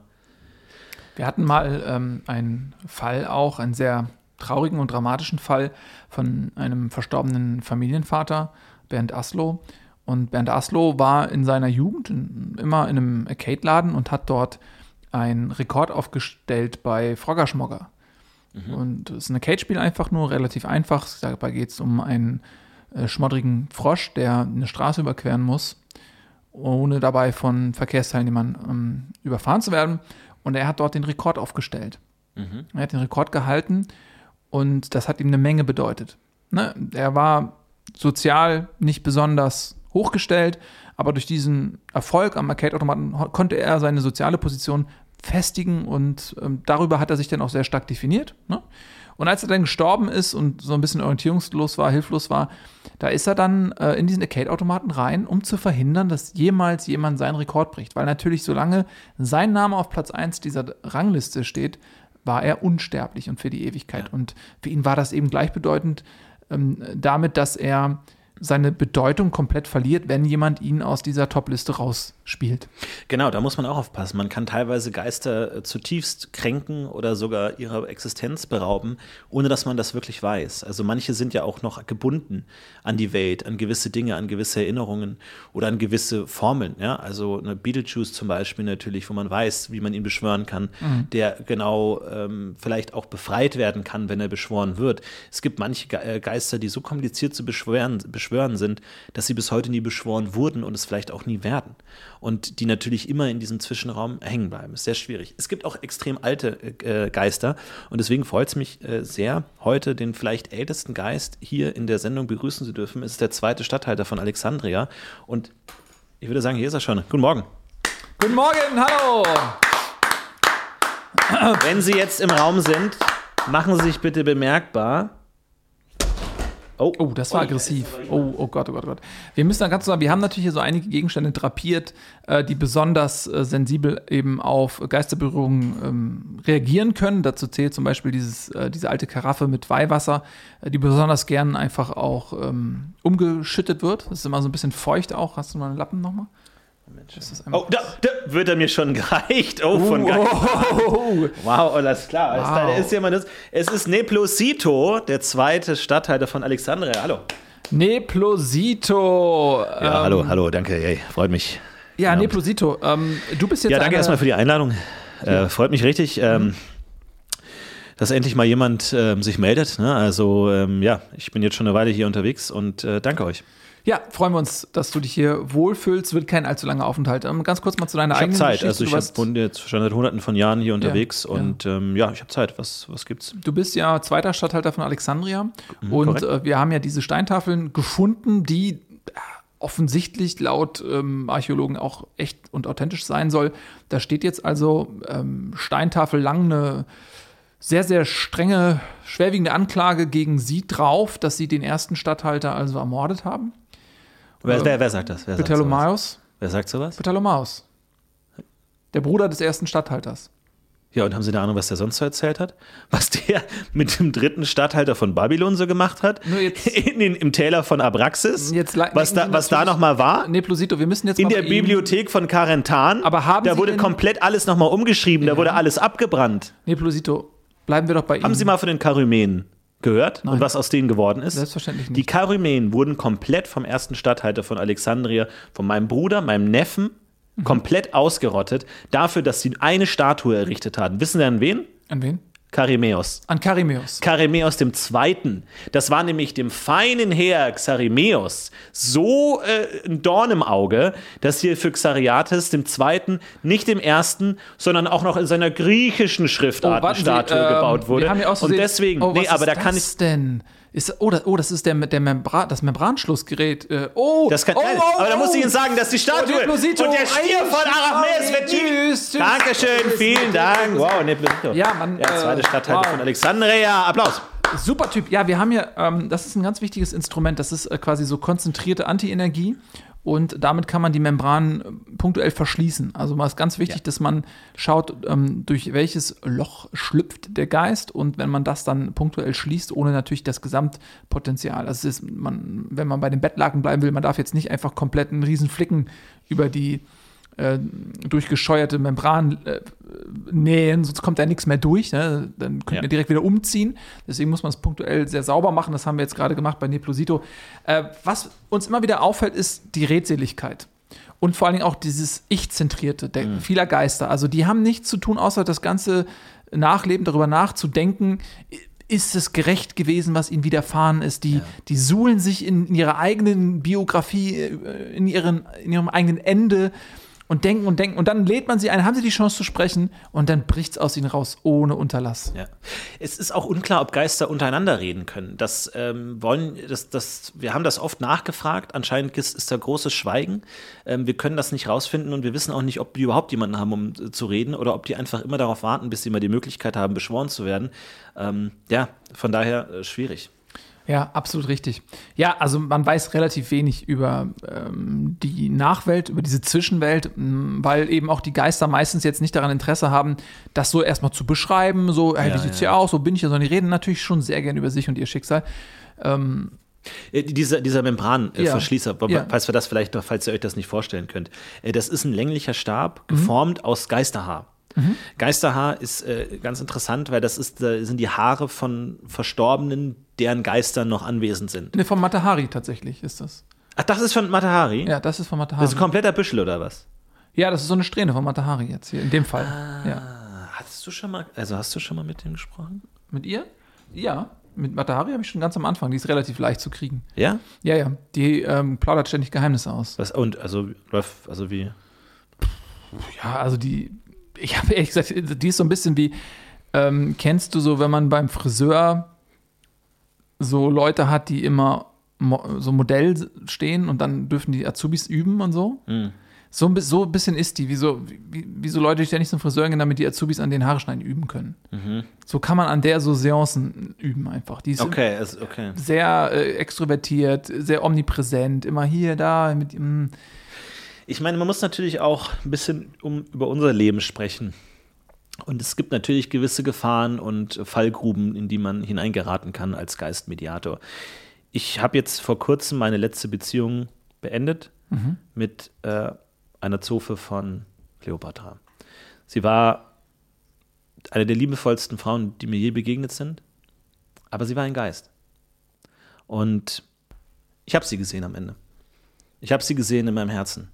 Wir hatten mal ähm, einen Fall auch, einen sehr traurigen und dramatischen Fall von einem verstorbenen Familienvater, Bernd Aslow. Und Bernd Aslow war in seiner Jugend immer in einem Arcade-Laden und hat dort einen Rekord aufgestellt bei Froggerschmogger. Und es ist ein Arcade-Spiel einfach nur, relativ einfach. Dabei geht es um einen äh, schmoddrigen Frosch, der eine Straße überqueren muss, ohne dabei von Verkehrsteilnehmern ähm, überfahren zu werden. Und er hat dort den Rekord aufgestellt. Er hat den Rekord gehalten und das hat ihm eine Menge bedeutet. Ne? Er war sozial nicht besonders hochgestellt, aber durch diesen Erfolg am Arcade-Automaten konnte er seine soziale Position festigen und ähm, darüber hat er sich dann auch sehr stark definiert. Ne? Und als er dann gestorben ist und so ein bisschen orientierungslos war, hilflos war, da ist er dann äh, in diesen Arcade-Automaten rein, um zu verhindern, dass jemals jemand seinen Rekord bricht. Weil natürlich, solange sein Name auf Platz 1 dieser Rangliste steht, war er unsterblich und für die Ewigkeit. Und für ihn war das eben gleichbedeutend ähm, damit, dass er seine Bedeutung komplett verliert, wenn jemand ihn aus dieser Top-Liste rausspielt. Genau, da muss man auch aufpassen. Man kann teilweise Geister äh, zutiefst kränken oder sogar ihrer Existenz berauben, ohne dass man das wirklich weiß. Also manche sind ja auch noch gebunden an die Welt, an gewisse Dinge, an gewisse Erinnerungen oder an gewisse Formeln. Ja? Also eine Beetlejuice zum Beispiel natürlich, wo man weiß, wie man ihn beschwören kann, der genau ähm, vielleicht auch befreit werden kann, wenn er beschworen wird. Es gibt manche äh, Geister, die so kompliziert zu beschwören, beschwören sind, dass sie bis heute nie beschworen wurden und es vielleicht auch nie werden. Und die natürlich immer in diesem Zwischenraum hängen bleiben. Ist sehr schwierig. Es gibt auch extrem alte äh, Geister und deswegen freut es mich äh, sehr, heute den vielleicht ältesten Geist hier in der Sendung begrüßen zu dürfen. Es ist der zweite Stadthalter von Alexandria und ich würde sagen, hier ist er schon. Guten Morgen. Guten Morgen, hallo! Wenn Sie jetzt im Raum sind, machen Sie sich bitte bemerkbar. Oh, Oh, das war aggressiv. Oh, oh Gott, oh Gott, oh Gott. Wir müssen da ganz sagen, wir haben natürlich hier so einige Gegenstände drapiert, äh, die besonders äh, sensibel eben auf Geisterberührungen ähm, reagieren können. Dazu zählt zum Beispiel dieses, äh, diese alte Karaffe mit Weihwasser, äh, die besonders gern einfach auch ähm, umgeschüttet wird. Das ist immer so ein bisschen feucht auch. Hast du mal einen Lappen nochmal? Ist Oh, da, da wird er mir schon gereicht. Oh, von Geist. oh, Wow, alles klar. Wow. Da ist jemand, es ist Neplosito, der zweite Stadthalter von Alexandria. Hallo. Neplosito. Ja, ähm, hallo, hallo, danke. Hey, freut mich. Ja, Ja. Neplosito. Ähm, du bist jetzt Ja, danke erstmal für die Einladung. Äh, freut mich richtig, ähm, dass endlich mal jemand ähm, sich meldet. Ne? Also, ähm, ja, ich bin jetzt schon eine Weile hier unterwegs und äh, danke euch. Ja, freuen wir uns, dass du dich hier wohlfühlst. Wird kein allzu langer Aufenthalt. Ähm, ganz kurz mal zu deiner Ich habe eigenen Zeit. Geschichte. Also, ich du, hab, warst- bin jetzt schon seit hunderten von Jahren hier unterwegs ja. und ähm, ja, ich habe Zeit. Was, was gibt's? du bist ja zweiter Stadthalter von Alexandria. und Mhm, korrekt. äh, wir haben ja diese Steintafeln gefunden, die äh, offensichtlich laut ähm, Archäologen auch echt und authentisch sein soll. Da steht jetzt also ähm, Steintafel lang eine sehr, sehr strenge, schwerwiegende Anklage gegen sie drauf, dass sie den ersten Statthalter also ermordet haben. Wer, wer, wer sagt das? Wer sagt? Ptolemaeus. Wer sagt sowas? Ptolemaeus. Der Bruder des ersten Statthalters. Ja, und haben Sie eine Ahnung, was der sonst so erzählt hat? Was der mit dem dritten Statthalter von Babylon so gemacht hat? Nur jetzt- In den, Im Täler von Abraxas? Jetzt was da, was da nochmal war? Nee, wir müssen jetzt In der Bibliothek von Karentan. Aber haben da Sie wurde denn- komplett alles nochmal umgeschrieben, da wurde alles abgebrannt. Nee, Plosito, bleiben wir doch bei Ihnen. Haben Sie mal von den Karymenen gehört Nein. und was aus denen geworden ist? Selbstverständlich Die nicht. Karymenen wurden komplett vom ersten Statthalter von Alexandria, von meinem Bruder, meinem Neffen, Mhm. komplett ausgerottet, dafür, dass sie eine Statue errichtet hatten. Wissen Sie an wen? An wen? Charimäus. An Karimeus. Charimäus dem Zweiten. Das war nämlich dem feinen Herr Charimäus so äh, ein Dorn im Auge, dass hier für Xariates dem Zweiten nicht dem Ersten, sondern auch noch in seiner griechischen Schriftart Oh, eine Statue ähm, gebaut wurde. Wir haben ja auch so Und deswegen, oh, nee, aber da kann ich. denn? Ist, oh, das, oh, das ist der, der Membran, das Membranschlussgerät. Äh, oh, Das kann, oh, nein, oh, aber da muss oh. ich Ihnen sagen, dass die Statue Oh, Neplosito, und der Stier von ei, Arachneus wird tschüss, tschüss. Dankeschön, vielen Dank. Wow, Neplosito. Ja, Mann, Der zweite äh, Stadtteil wow. von Alexandria. Applaus. Super Typ. Ja, wir haben hier, ähm, das ist ein ganz wichtiges Instrument. Das ist äh, quasi so konzentrierte Antienergie. Und damit kann man die Membran äh, punktuell verschließen. Also mal ist ganz wichtig, dass man schaut, ähm, durch welches Loch schlüpft der Geist und wenn man das dann punktuell schließt, ohne natürlich das Gesamtpotenzial. Also es ist, man, wenn man bei den Bettlaken bleiben will, man darf jetzt nicht einfach komplett einen riesen Flicken über die äh, durchgescheuerte Membran äh, nähen, sonst kommt da nichts mehr durch. Ne? Dann könnt Ja. ihr direkt wieder umziehen. Deswegen muss man es punktuell sehr sauber machen. Das haben wir jetzt gerade gemacht bei Neplosito. Äh, was uns immer wieder auffällt, ist die Redseligkeit. Und vor allen Dingen auch dieses Ich-Zentrierte Mhm. vieler Geister. Also die haben nichts zu tun, außer das ganze Nachleben, darüber nachzudenken. Ist es gerecht gewesen, was ihnen widerfahren ist? Die, die suhlen sich in, in ihrer eigenen Biografie, äh, in, ihren, in ihrem eigenen Ende und denken und denken. Und dann lädt man sie ein, haben sie die Chance zu sprechen und dann bricht es aus ihnen raus, ohne Unterlass. Ja. Es ist auch unklar, ob Geister untereinander reden können. Das ähm, wollen, das, das, wir haben das oft nachgefragt. Anscheinend ist, ist da großes Schweigen. Ähm, wir können das nicht rausfinden und wir wissen auch nicht, ob die überhaupt jemanden haben, um äh, zu reden, oder ob die einfach immer darauf warten, bis sie mal die Möglichkeit haben, beschworen zu werden. Ähm, ja, von daher äh, schwierig. Ja, absolut richtig. Ja, also man weiß relativ wenig über ähm, die Nachwelt, über diese Zwischenwelt, mh, weil eben auch die Geister meistens jetzt nicht daran Interesse haben, das so erstmal zu beschreiben, so, hey, Ja, wie sieht's ja. hier aus, so bin ich ja, sondern die reden natürlich schon sehr gern über sich und ihr Schicksal. Ähm, Äh, dieser dieser Membranverschließer, Ja. Ja. falls wir das vielleicht noch, falls ihr euch das nicht vorstellen könnt. Äh, das ist ein länglicher Stab, Mhm. geformt aus Geisterhaar. Geisterhaar ist äh, ganz interessant, weil das ist, äh, sind die Haare von Verstorbenen, deren Geister noch anwesend sind. ne, von Matahari tatsächlich ist das. Ach, das ist von Matahari? Ja, das ist von Matahari. Das ist ein kompletter Büschel oder was? ja, das ist so eine Strähne von Matahari jetzt hier, in dem Fall. Ja. Ah, Hattest du schon mal, also hast du schon mal mit dem gesprochen? Mit ihr? Ja. Mit Matahari habe ich schon ganz am Anfang. Die ist relativ leicht zu kriegen. Ja? Ja, ja. Die ähm, plaudert ständig Geheimnisse aus. Was, und, also läuft, also wie? Ja, also die, ich habe ehrlich gesagt, die ist so ein bisschen wie, ähm, kennst du so, wenn man beim Friseur so Leute hat, die immer mo so Modell stehen und dann dürfen die Azubis üben und so? Hm. So so ein bisschen ist die, wie so, wie, wie so Leute, die ständig zum Friseur gehen, damit die Azubis an den Haare schneiden üben können. So kann man an der so Seancen üben einfach. Die ist Okay, also, okay. sehr äh, extrovertiert, sehr omnipräsent, immer hier, da, mit mm, Ich meine, man muss natürlich auch ein bisschen um, über unser Leben sprechen. Und es gibt natürlich gewisse Gefahren und Fallgruben, in die man hineingeraten kann als Geistmediator. Ich habe jetzt vor kurzem meine letzte Beziehung beendet mit äh, einer Zofe von Cleopatra. Sie war eine der liebevollsten Frauen, die mir je begegnet sind, aber sie war ein Geist. Und ich habe sie gesehen am Ende. Ich habe sie gesehen in meinem Herzen.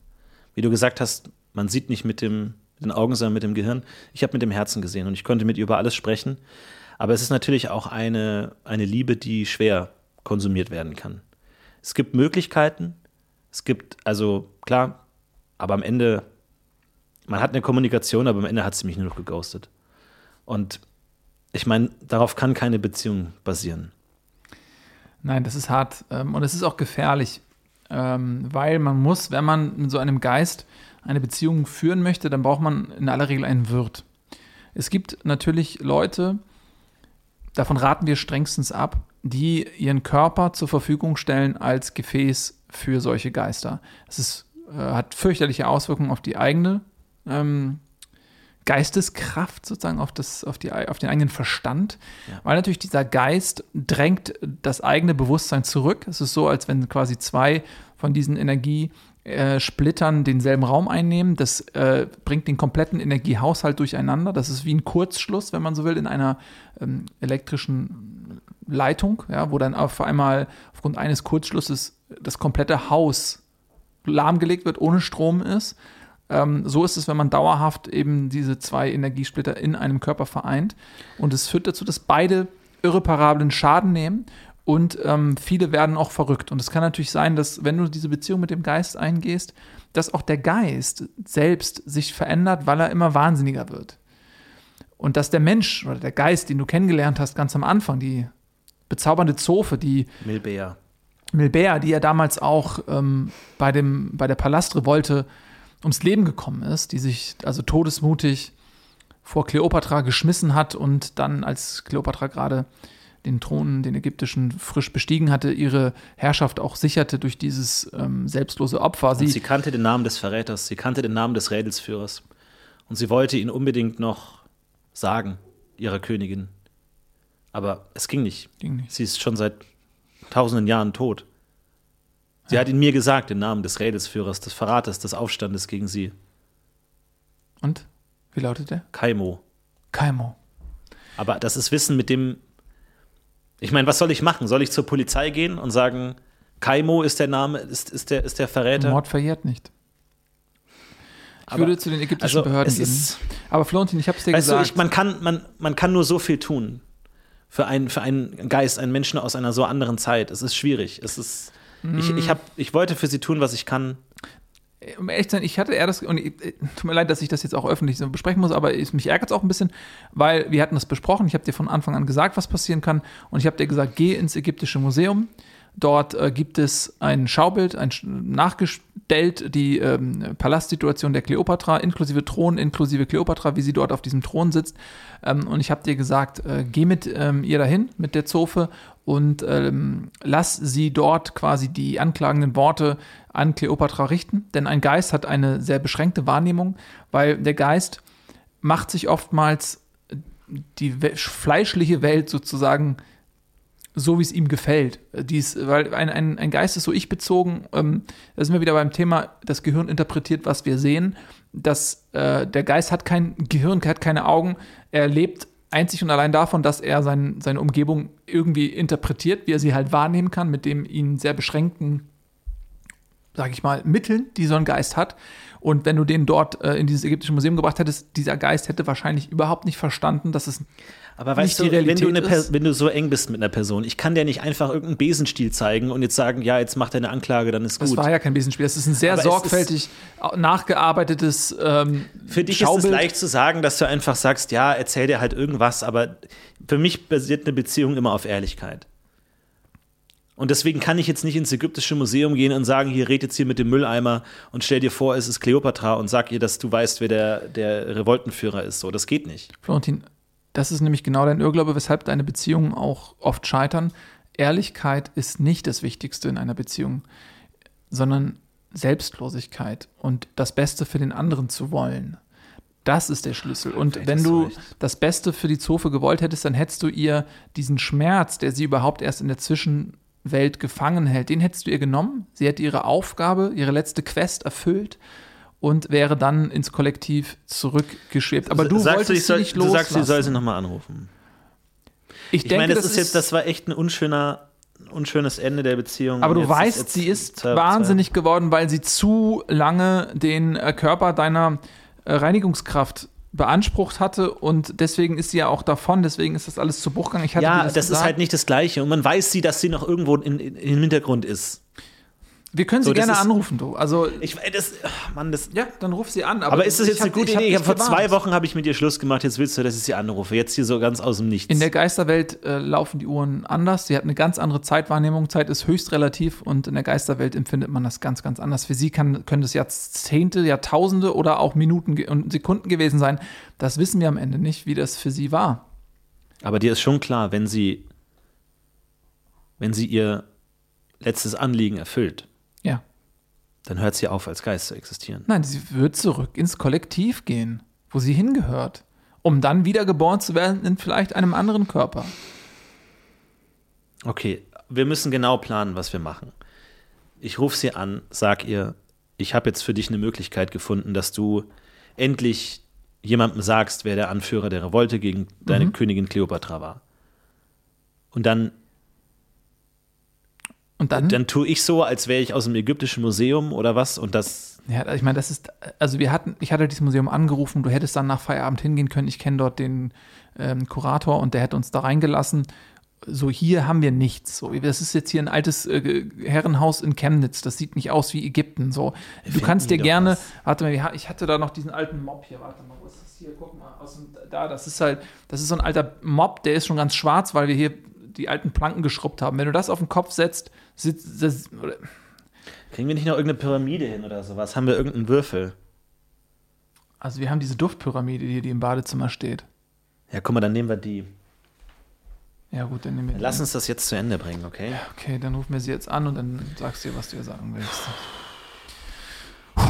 Wie du gesagt hast, man sieht nicht mit, dem, mit den Augen, sondern mit dem Gehirn. Ich habe mit dem Herzen gesehen und ich konnte mit ihr über alles sprechen. Aber es ist natürlich auch eine, eine Liebe, die schwer konsumiert werden kann. Es gibt Möglichkeiten. Es gibt, also klar, aber am Ende, man hat eine Kommunikation, aber am Ende hat sie mich nur noch geghostet. Und ich meine, darauf kann keine Beziehung basieren. Nein, das ist hart ähm, und es ist auch gefährlich. Ähm, weil man muss, wenn man mit so einem Geist eine Beziehung führen möchte, dann braucht man in aller Regel einen Wirt. Es gibt natürlich Leute, davon raten wir strengstens ab, die ihren Körper zur Verfügung stellen als Gefäß für solche Geister. Es ist, äh, hat fürchterliche Auswirkungen auf die eigene ähm, Geisteskraft sozusagen auf, das, auf, die, auf den eigenen Verstand, ja. weil natürlich dieser Geist drängt das eigene Bewusstsein zurück. Es ist so, als wenn quasi zwei von diesen Energiesplittern denselben Raum einnehmen. Das äh, bringt den kompletten Energiehaushalt durcheinander. Das ist wie ein Kurzschluss, wenn man so will, in einer ähm, elektrischen Leitung, ja, wo dann auf einmal aufgrund eines Kurzschlusses das komplette Haus lahmgelegt wird, ohne Strom ist. Ähm, so ist es, wenn man dauerhaft eben diese zwei Energiesplitter in einem Körper vereint. Und es führt dazu, dass beide irreparablen Schaden nehmen und ähm, viele werden auch verrückt. Und es kann natürlich sein, dass wenn du diese Beziehung mit dem Geist eingehst, dass auch der Geist selbst sich verändert, weil er immer wahnsinniger wird. Und dass der Mensch oder der Geist, den du kennengelernt hast ganz am Anfang, die bezaubernde Zofe, die Milbea. Milbea, die ja damals auch ähm, bei, dem, bei der Palastrevolte ums Leben gekommen ist, die sich also todesmutig vor Kleopatra geschmissen hat und dann, als Kleopatra gerade den Thron, den ägyptischen, frisch bestiegen hatte, ihre Herrschaft auch sicherte durch dieses ähm, selbstlose Opfer. Sie, sie, kannte den Namen des Verräters, sie kannte den Namen des Rädelsführers. Und sie wollte ihn unbedingt noch sagen, ihrer Königin. Aber es ging nicht. Ging nicht. Sie ist schon seit tausenden Jahren tot. Sie ja. hat ihn mir gesagt, den Namen des Rädelsführers, des Verrates, des Aufstandes gegen sie. Und? Wie lautet der? Kaimo. Kaimo. Aber das ist Wissen, mit dem. Ich meine, was soll ich machen? Soll ich zur Polizei gehen und sagen, Kaimo ist der Name, ist, ist, der, ist der Verräter? Mord verjährt nicht. Ich aber, würde zu den ägyptischen also Behörden gehen. Aber Florentin, ich habe es dir weißt gesagt. Du, ich, man, kann, man, man kann nur so viel tun für einen, für einen Geist, einen Menschen aus einer so anderen Zeit. Es ist schwierig. Es ist. Ich, ich, hab, ich wollte für sie tun, was ich kann. Um ehrlich zu sein, ich hatte eher das, und ich, tut mir leid, dass ich das jetzt auch öffentlich so besprechen muss, aber ich, mich ärgert es auch ein bisschen, weil wir hatten das besprochen. Ich habe dir von Anfang an gesagt, was passieren kann. Und ich habe dir gesagt, geh ins ägyptische Museum. Dort äh, gibt es ein Schaubild, ein nachgestellt, die ähm, Palastsituation der Kleopatra, inklusive Thron, inklusive Kleopatra, wie sie dort auf diesem Thron sitzt. Ähm, und ich habe dir gesagt, äh, geh mit ähm, ihr dahin, mit der Zofe, und ähm, lass sie dort quasi die anklagenden Worte an Kleopatra richten. Denn ein Geist hat eine sehr beschränkte Wahrnehmung, weil der Geist macht sich oftmals die fleischliche Welt sozusagen so, wie es ihm gefällt. Dies, weil ein, ein, ein Geist ist so ich bezogen. Ähm, da sind wir wieder beim Thema, das Gehirn interpretiert, was wir sehen. Das, äh, der Geist hat kein Gehirn, hat keine Augen. Er lebt einzig und allein davon, dass er sein, seine Umgebung irgendwie interpretiert, wie er sie halt wahrnehmen kann, mit dem ihn sehr beschränkten, sage ich mal, Mitteln, die so ein Geist hat. Und wenn du den dort äh, in dieses ägyptische Museum gebracht hättest, dieser Geist hätte wahrscheinlich überhaupt nicht verstanden, dass es aber weißt du, wenn du, wenn du, so eng bist mit einer Person, ich kann dir nicht einfach irgendeinen Besenstiel zeigen und jetzt sagen, ja, jetzt macht er eine Anklage, dann ist gut. Das war ja kein Besenstiel, das ist ein sehr Aber sorgfältig nachgearbeitetes ähm, Für dich Schaubild. ist es leicht zu sagen, dass du einfach sagst, ja, erzähl dir halt irgendwas, aber für mich basiert eine Beziehung immer auf Ehrlichkeit. Und deswegen kann ich jetzt nicht ins ägyptische Museum gehen und sagen, hier red jetzt hier mit dem Mülleimer und stell dir vor, es ist Kleopatra und sag ihr, dass du weißt, wer der, der Revoltenführer ist. So, das geht nicht. Florentin, das ist nämlich genau dein Irrglaube, weshalb deine Beziehungen auch oft scheitern. Ehrlichkeit ist nicht das Wichtigste in einer Beziehung, sondern Selbstlosigkeit und das Beste für den anderen zu wollen. Das ist der Schlüssel. Und wenn du das Beste für die Zofe gewollt hättest, dann hättest du ihr diesen Schmerz, der sie überhaupt erst in der Zwischenwelt gefangen hält, den hättest du ihr genommen. Sie hätte ihre Aufgabe, ihre letzte Quest erfüllt und wäre dann ins Kollektiv zurückgeschwebt. Aber du sagst wolltest du, soll, nicht loslassen. Du sagst, sie soll sie nochmal anrufen. Ich, ich denke, meine, das, das ist jetzt, das war echt ein unschöner, unschönes Ende der Beziehung. Aber du weißt, jetzt, sie ist zwei, wahnsinnig zwei. geworden, weil sie zu lange den äh, Körper deiner äh, Reinigungskraft beansprucht hatte und deswegen ist sie ja auch davon, deswegen ist das alles zu Bruch gegangen. ja, das, das ist halt nicht das Gleiche und man weiß sie, dass sie noch irgendwo in, in, im Hintergrund ist. Wir können sie So, das gerne anrufen, du. Also, Ich, das, ach, Mann, das, ja, dann ruf sie an. aber ist das jetzt eine hab- gute ich hab Idee? Ich habe vor zwei. Wochen habe ich mit dir Schluss gemacht. Jetzt willst du, dass ich sie anrufe. Jetzt hier so ganz aus dem Nichts. In der Geisterwelt äh, laufen die Uhren anders. Sie hat eine ganz andere Zeitwahrnehmung. Zeit ist höchst relativ und in der Geisterwelt empfindet man das ganz, ganz anders. Für sie kann, können es Jahrzehnte, Jahrtausende oder auch Minuten und Sekunden gewesen sein. Das wissen wir am Ende nicht, wie das für sie war. Aber dir ist schon klar, wenn sie, wenn sie ihr letztes Anliegen erfüllt. Dann hört sie auf, als Geist zu existieren. Nein, sie wird zurück ins Kollektiv gehen, wo sie hingehört, um dann wiedergeboren zu werden in vielleicht einem anderen Körper. Okay, wir müssen genau planen, was wir machen. Ich rufe sie an, sag ihr, ich habe jetzt für dich eine Möglichkeit gefunden, dass du endlich jemandem sagst, wer der Anführer der Revolte gegen deine Königin Kleopatra war. Und dann, Und dann, dann tue ich so, als wäre ich aus dem ägyptischen Museum oder was und das. ja, ich meine, das ist, also wir hatten, ich hatte dieses Museum angerufen, du hättest dann nach Feierabend hingehen können. Ich kenne dort den ähm, Kurator und der hätte uns da reingelassen. So, hier haben wir nichts. So, das ist jetzt hier ein altes äh, Herrenhaus in Chemnitz. Das sieht nicht aus wie Ägypten. So, du kannst dir gerne, was. warte mal, ich hatte da noch diesen alten Mob hier. Warte mal, wo ist das hier? Guck mal, aus dem, da, das ist halt, das ist so ein alter Mob, der ist schon ganz schwarz, weil wir hier die alten Planken geschrubbt haben. Wenn du das auf den Kopf setzt, sitzt, das, Kriegen wir nicht noch irgendeine Pyramide hin oder sowas? Haben wir irgendeinen Würfel? also wir haben diese Duftpyramide hier, die im Badezimmer steht. Ja, guck mal, dann nehmen wir die. Ja gut, dann nehmen wir die. Lass uns das jetzt zu Ende bringen, okay? Okay, dann rufen wir sie jetzt an und dann sagst du ihr, was du ihr sagen willst.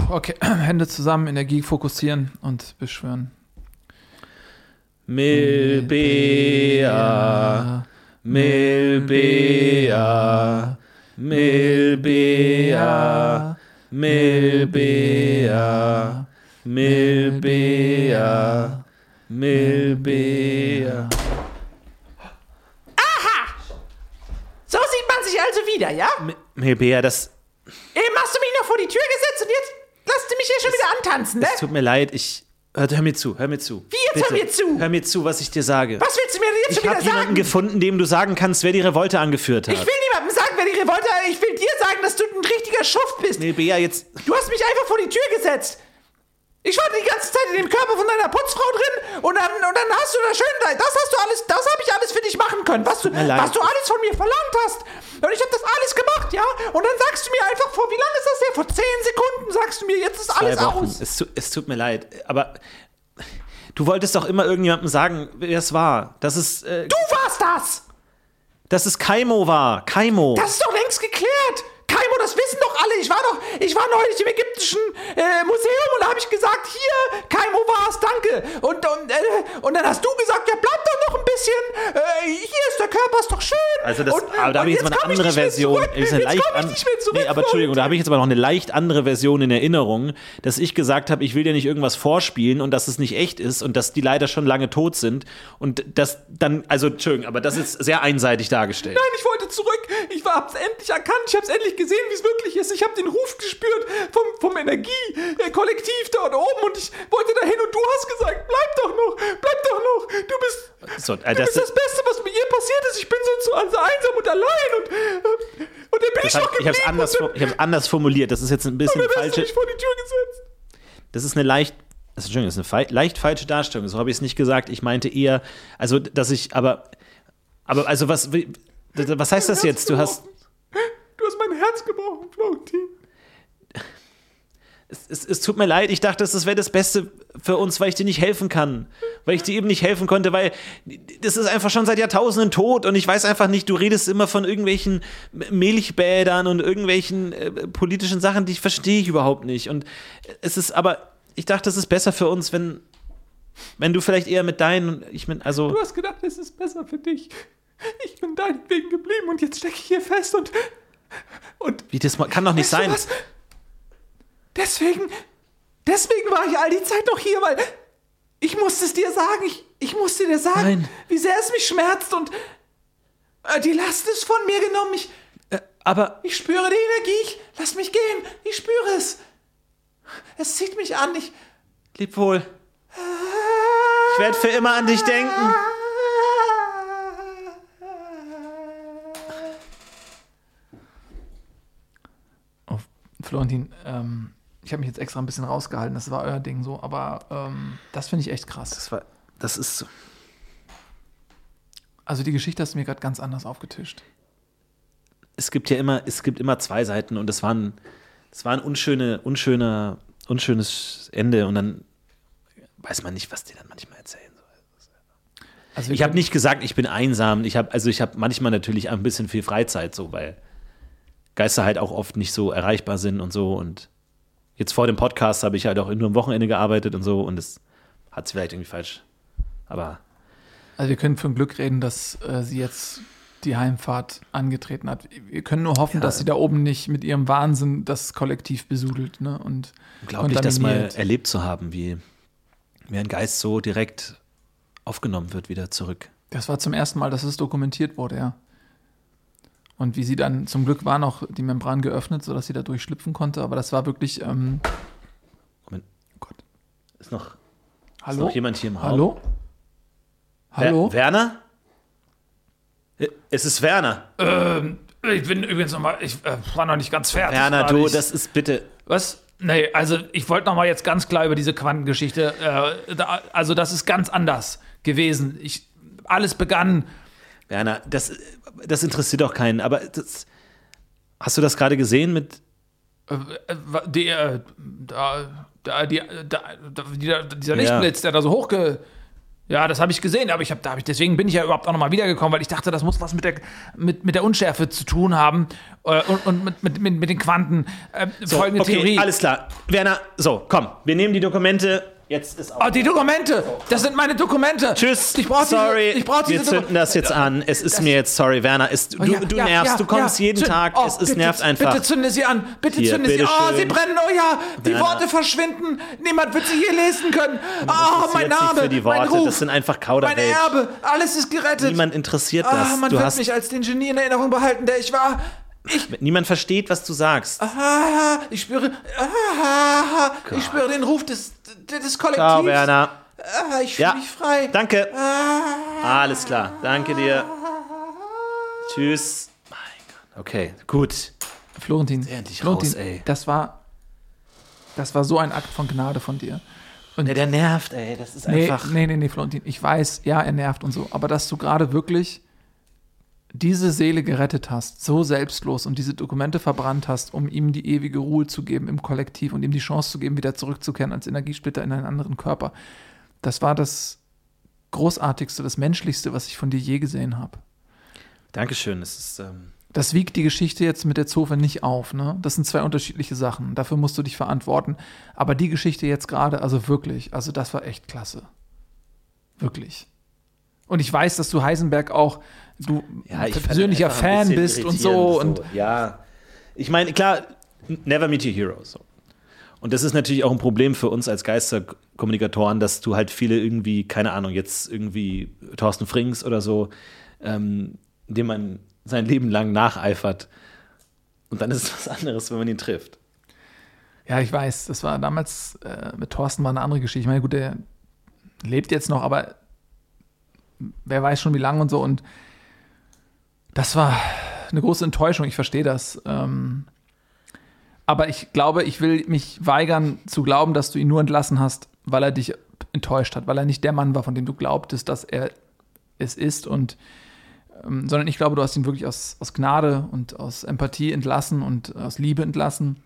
Okay, Hände zusammen, Energie fokussieren und beschwören. Milbea, Milbea, Milbea, Milbea, Milbea, Milbea. So sieht man sich also wieder, ja? Milbea, das, Eben hast du mich noch vor die Tür gesetzt und jetzt lasst du mich hier schon wieder antanzen, ne? es tut mir leid, ich. Hör, hör mir zu, hör mir zu. Wie jetzt hör mir zu? Hör mir zu, was ich dir sage. Was willst du mir jetzt Ich habe jemanden gefunden, dem du sagen kannst, wer die Revolte angeführt hat. Ich will niemandem sagen, wer die Revolte Ich will dir sagen, dass du ein richtiger Schuft bist. Milbea, jetzt. Du hast mich einfach vor die Tür gesetzt. Ich war die ganze Zeit in dem Körper von deiner Putzfrau drin und dann, und dann hast du da schön, das hast du alles, das habe ich alles für dich machen können, was du, was du alles von mir verlangt hast. Und ich habe das alles gemacht, ja? Und dann sagst du mir einfach vor, wie lange ist das her? Vor zehn Sekunden sagst du mir, jetzt ist alles zwei Wochen. aus. Es, es tut mir leid, aber du wolltest doch immer irgendjemandem sagen, wer es war. Dass es, äh, Du warst das! dass es Kaimo war. Kaimo. Das ist doch längst geklärt. Das wissen doch alle. Ich war doch, ich war neulich im ägyptischen äh, Museum und da habe ich gesagt, hier, Kaimo war's, danke. Und, und, äh, und dann hast du gesagt, ja, bleib doch noch ein bisschen. Äh, hier ist der Körper, ist doch schön. also das, und, aber da habe ich jetzt mal eine andere Version. Zurück. Ist eine Jetzt leicht an- nee, aber Entschuldigung, da habe ich jetzt aber noch eine leicht andere Version in Erinnerung, dass ich gesagt habe, ich will dir nicht irgendwas vorspielen und dass es nicht echt ist und dass die leider schon lange tot sind und das dann, also Entschuldigung, aber das ist sehr einseitig dargestellt. Nein, ich wollte zurück. Ich hab's endlich erkannt. Ich hab's endlich gesehen, wie es wirklich ist. Ich habe den Ruf gespürt vom, vom Energie-Kollektiv dort oben und ich wollte dahin und du hast gesagt, bleib doch noch, bleib doch noch. Du bist, So, äh, du das, bist das Beste, was mir je passiert ist. Ich bin sonst so also einsam und allein und, äh, und dann bin ich noch hab, ich es geblieben anders, dann, ich hab's anders formuliert. Das ist jetzt ein bisschen falsche. mich vor die Tür gesetzt. Das ist eine leicht, das ist, Entschuldigung, das ist eine leicht falsche Darstellung. So habe ich es nicht gesagt. Ich meinte eher, also, dass ich, aber, aber, also, was, was heißt das jetzt? Du hast. Du hast mein Herz gebrochen, Florentin. es, es, es tut mir leid, ich dachte, das wäre das Beste für uns, weil ich dir nicht helfen kann. Weil ich dir eben nicht helfen konnte, weil das ist einfach schon seit Jahrtausenden tot und ich weiß einfach nicht, du redest immer von irgendwelchen Milchbädern und irgendwelchen äh, politischen Sachen, die ich verstehe ich überhaupt nicht. Und es ist aber, ich dachte, es ist besser für uns, wenn, wenn du vielleicht eher mit deinen, ich bin, also. Du hast gedacht, es ist besser für dich. Ich bin deinetwegen geblieben und jetzt stecke ich hier fest und. Und. Wie, das kann doch nicht sein. was? Deswegen. Deswegen war ich all die Zeit noch hier, weil. Ich musste es dir sagen. Ich, ich musste dir sagen, Nein. wie sehr es mich schmerzt und. Äh, die Last ist von mir genommen. Ich, Aber ich spüre die Energie. Ich, lass mich gehen. Ich spüre es. Es zieht mich an. Ich. leb wohl. Ich werde für immer an dich denken. Florentin, ähm, ich habe mich jetzt extra ein bisschen rausgehalten, das war euer Ding so, aber ähm, das finde ich echt krass. Das war, das ist so. Also die Geschichte hast du mir gerade ganz anders aufgetischt. es gibt ja immer, es gibt immer zwei Seiten und es war ein, es war ein unschöne, unschöner, unschönes Ende und dann weiß man nicht, was die dann manchmal erzählen. Also Ich habe nicht gesagt, ich bin einsam. Ich habe, also ich habe manchmal natürlich ein bisschen viel Freizeit, so, weil Geister halt auch oft nicht so erreichbar sind und so. Und jetzt vor dem Podcast habe ich halt auch nur am Wochenende gearbeitet und so und es hat es vielleicht irgendwie falsch. Aber Also wir können von Glück reden, dass äh, sie jetzt die Heimfahrt angetreten hat. Wir können nur hoffen, dass sie da oben nicht mit ihrem Wahnsinn das Kollektiv besudelt ne? und unglaublich, das mal erlebt zu haben, wie, wie ein Geist so direkt aufgenommen wird wieder zurück. Das war zum ersten Mal, dass es dokumentiert wurde, ja. Und wie sie dann, zum Glück war noch die Membran geöffnet, sodass sie da durchschlüpfen konnte, aber das war wirklich, ähm, Moment. Gott. Ist noch, ist hallo? noch jemand hier im Raum? Hallo? Hallo? Wer, Werner? Äh, Es ist Werner. Ich bin übrigens noch mal, ich äh, war noch nicht ganz fertig. Werner, du, Ich- das ist bitte. Was? Nee, also ich wollte noch mal jetzt ganz klar über diese Quantengeschichte. Äh, da, also das ist ganz anders gewesen. Ich, alles begann. Werner, das, das interessiert doch keinen, aber das, hast du das gerade gesehen mit. Äh, die, äh, da, da, die, da, dieser, dieser Lichtblitz, der da so hochge. Ja, das habe ich gesehen, aber ich habe, da hab ich, deswegen bin ich ja überhaupt auch noch mal wiedergekommen, weil ich dachte, das muss was mit der, mit, mit der Unschärfe zu tun haben äh, und, und mit, mit, mit, mit den Quanten. Äh, folgende okay, Theorie. alles klar. Werner, so, komm, wir nehmen die Dokumente. Jetzt ist auch. Oh, die Dokumente! Das sind meine Dokumente! Tschüss, Ich brauch diese- sorry, ich brauch wir diese zünden das jetzt an. Es ist mir jetzt, sorry, Werner, es, du, Oh, ja, du ja, nervst, ja, du kommst ja, jeden zünd- Tag, oh, es, es bitte, nervt einfach. Bitte zünde sie an, bitte Hier, zünde sie bitte Oh, schön. sie brennen, oh ja, die Werner. Worte verschwinden. Niemand wird sie je lesen können. Oh, mein Name, für die mein Worte, Ruf, das sind einfach mein Kauderwelsch. Erbe, alles ist gerettet. Niemand interessiert das. ah, man du wird hast, mich als den Genie in Erinnerung behalten, der ich war. Niemand versteht, was du sagst. Ah, ich spüre, ah, ich spüre den Ruf des, des Kollektivs. Ciao, Werner. Ah, ich fühle Ja, mich frei. danke. Ah. Alles klar, danke dir. Tschüss. Mein Gott. Okay, gut. Florentin, endlich Florentin, raus, ey. das war, das war so ein Akt von Gnade von dir. Ja, der nervt, ey. Das ist Nee, einfach. nee, nee, nee, Florentin, ich weiß, ja, er nervt und so, aber dass du gerade wirklich diese Seele gerettet hast, so selbstlos und diese Dokumente verbrannt hast, um ihm die ewige Ruhe zu geben im Kollektiv und ihm die Chance zu geben, wieder zurückzukehren als Energiesplitter in einen anderen Körper. Das war das Großartigste, das Menschlichste, was ich von dir je gesehen habe. Dankeschön. Es ist. Ähm, Das wiegt die Geschichte jetzt mit der Zofe nicht auf. Ne? Das sind zwei unterschiedliche Sachen. Dafür musst du dich verantworten. Aber die Geschichte jetzt gerade, also wirklich, also das war echt klasse. Wirklich. Und ich weiß, dass du Heisenberg auch, du ja, persönlicher Fan bist und so. Und ja. Ich meine, klar, never meet your heroes. So. Und das ist natürlich auch ein Problem für uns als Geisterkommunikatoren, dass du halt viele irgendwie, keine Ahnung, jetzt irgendwie Thorsten Frings oder so, ähm, dem man sein Leben lang nacheifert. Und dann ist es was anderes, wenn man ihn trifft. ja, ich weiß, das war damals äh, mit Thorsten war eine andere Geschichte. Ich meine, gut, der lebt jetzt noch, aber wer weiß schon wie lange und so. Und das war eine große Enttäuschung, ich verstehe das. Ähm, aber ich glaube, ich will mich weigern zu glauben, dass du ihn nur entlassen hast, weil er dich enttäuscht hat, weil er nicht der Mann war, von dem du glaubtest, dass er es ist. Und ähm, sondern ich glaube, du hast ihn wirklich aus, aus Gnade und aus Empathie entlassen und aus Liebe entlassen.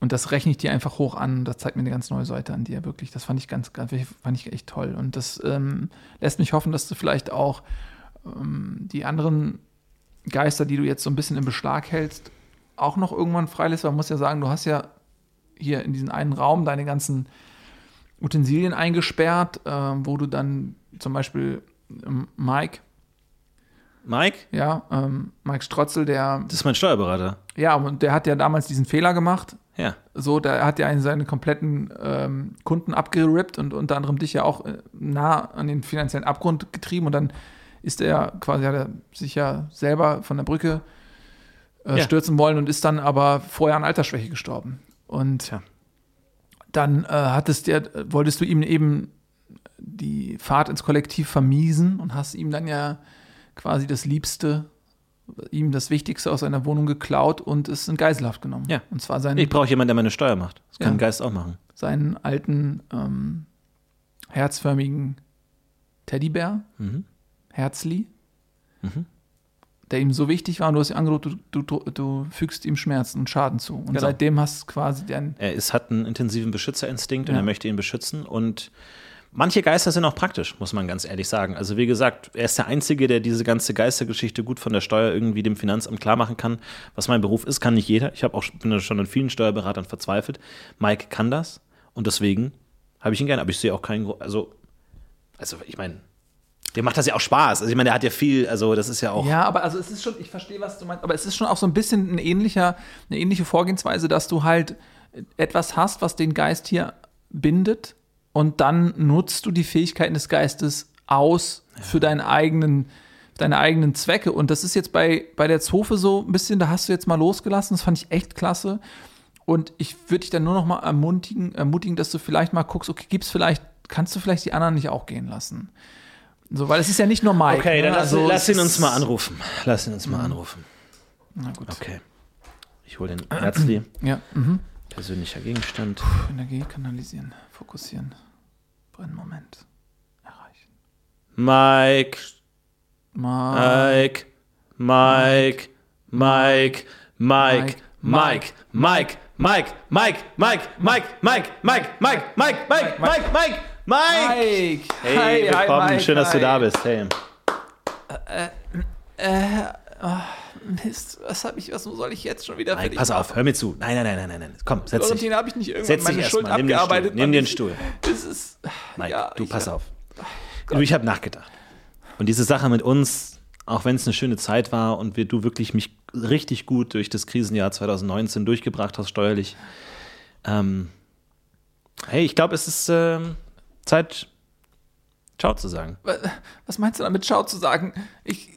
Und das rechne ich dir einfach hoch an. Das zeigt mir eine ganz neue Seite an dir, wirklich. Das fand ich ganz, ganz fand ich echt toll. Und das ähm, lässt mich hoffen, dass du vielleicht auch die anderen Geister, die du jetzt so ein bisschen im Beschlag hältst, auch noch irgendwann freilässt. Man muss ja sagen, du hast ja hier in diesen einen Raum deine ganzen Utensilien eingesperrt, äh, wo du dann zum Beispiel ähm, Mike, Mike, ja, ähm, Mike Strotzel, der, das ist mein Steuerberater. ja, und der hat ja damals diesen Fehler gemacht, Ja. so, der hat ja einen seine kompletten ähm, Kunden abgerippt und unter anderem dich ja auch äh, nah an den finanziellen Abgrund getrieben und dann ist er quasi, hat er sich ja selber von der Brücke äh, Ja. stürzen wollen und ist dann aber vorher an Altersschwäche gestorben. Und Tja. dann äh, hattest der, wolltest du ihm eben die Fahrt ins Kollektiv vermiesen und hast ihm dann ja quasi das Liebste ihm das Wichtigste aus seiner Wohnung geklaut und ist in Geiselhaft genommen. Ja. Und zwar seinen, Ich brauche jemanden, der meine Steuer macht. Das kann Ja. ein Geist auch machen. seinen alten ähm, herzförmigen Teddybär, Mhm. Herzli, der ihm so wichtig war und du hast ihm angedroht, du, du, du fügst ihm Schmerzen und Schaden zu. Und Genau. seitdem hast du quasi dein, Er ist, hat einen intensiven Beschützerinstinkt und Ja. er möchte ihn beschützen. Und manche Geister sind auch praktisch, muss man ganz ehrlich sagen. Also wie gesagt, er ist der Einzige, der diese ganze Geistergeschichte gut von der Steuer irgendwie dem Finanzamt klar machen kann. Was mein Beruf ist, kann nicht jeder. Ich habe auch bin schon an vielen Steuerberatern verzweifelt. Mike kann das und deswegen habe ich ihn gerne. Aber ich sehe auch keinen, also, also ich meine, dem macht das ja auch Spaß. Also ich meine, der hat ja viel, also das ist ja auch. Ja, aber also es ist schon, ich verstehe, was du meinst, aber es ist schon auch so ein bisschen ein ähnlicher, eine ähnliche Vorgehensweise, dass du halt etwas hast, was den Geist hier bindet und dann nutzt du die Fähigkeiten des Geistes aus für deinen eigenen, deine eigenen Zwecke. Und das ist jetzt bei, bei der Zofe so ein bisschen, da hast du jetzt mal losgelassen, das fand ich echt klasse. Und ich würde dich dann nur noch mal ermutigen, ermutigen, dass du vielleicht mal guckst, okay, gibt's vielleicht, kannst du vielleicht die anderen nicht auch gehen lassen? So, weil es ist ja nicht nur Mike. Okay, dann ne? lass, Also lass ihn uns mal anrufen. Lass ihn uns mal anrufen. Na gut. Okay. Ich hole den Herzli. Ja, mhm. Persönlicher Gegenstand. Energie kanalisieren, fokussieren, Brennmoment erreichen. Mike. Mike, Mike, Mike, Mike, Mike, Mike, Mike, Mike, Mike, Mike, Mike, Mike, Mike, Mike, Mike, Mike, Mike, Mike, Mike. Mike! Hey, willkommen, schön, dass du da bist. Hey. Mist, was habe ich, was soll ich jetzt schon wieder für Mike, dich pass auf, hör mir zu. Nein, nein, nein, nein, nein, nein. Komm, setz dich. Habe ich nicht irgendwann Setz dich meine Schuld erstmal. Nimm den Stuhl. abgearbeitet? Nimm den ich- Stuhl. Das ist, Mike, ja, du ich- pass auf. Du, ich habe nachgedacht. Und diese Sache mit uns, auch wenn es eine schöne Zeit war und wir, du wirklich mich richtig gut durch das Krisenjahr 2019 durchgebracht hast, steuerlich. Ähm, hey, ich glaube, es ist ähm, Zeit, Ciao zu sagen. Was meinst du damit, Schau zu sagen? Ich,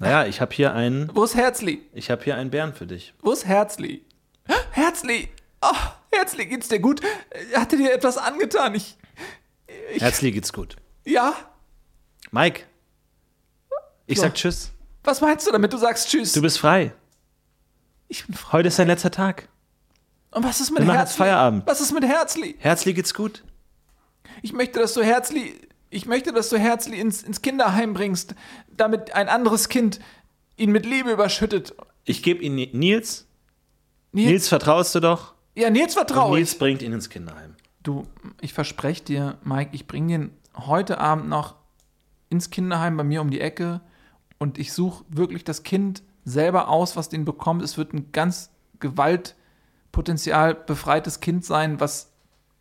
Naja, ich habe hier einen, wo ist Herzli? ich habe hier einen Bären für dich. Wo ist Herzli? Herzli! Oh, Herzli, geht's dir gut? Hat dir etwas angetan? Ich, Herzlich geht's gut. ja? Mike, ich So. sag Tschüss. Was meinst du damit? Du sagst Tschüss. Du bist frei. ich bin frei. Heute ist dein letzter Tag. Und was ist mit Wir Herzli? Feierabend. Was ist mit Herzli? Herzlich geht's gut. Ich möchte, dass du Herzli, ich möchte, dass du Herzli ins, ins Kinderheim bringst, damit ein anderes Kind ihn mit Liebe überschüttet. Ich gebe ihn Ni- Nils. Nils, Nils vertraust du doch. ja, Nils Und vertraue Nils ich. bringt ihn ins Kinderheim. Du, ich verspreche dir, Mike, ich bringe den heute Abend noch ins Kinderheim bei mir um die Ecke und ich suche wirklich das Kind selber aus, was den bekommt. Es wird ein ganz gewaltpotenzial befreites Kind sein, was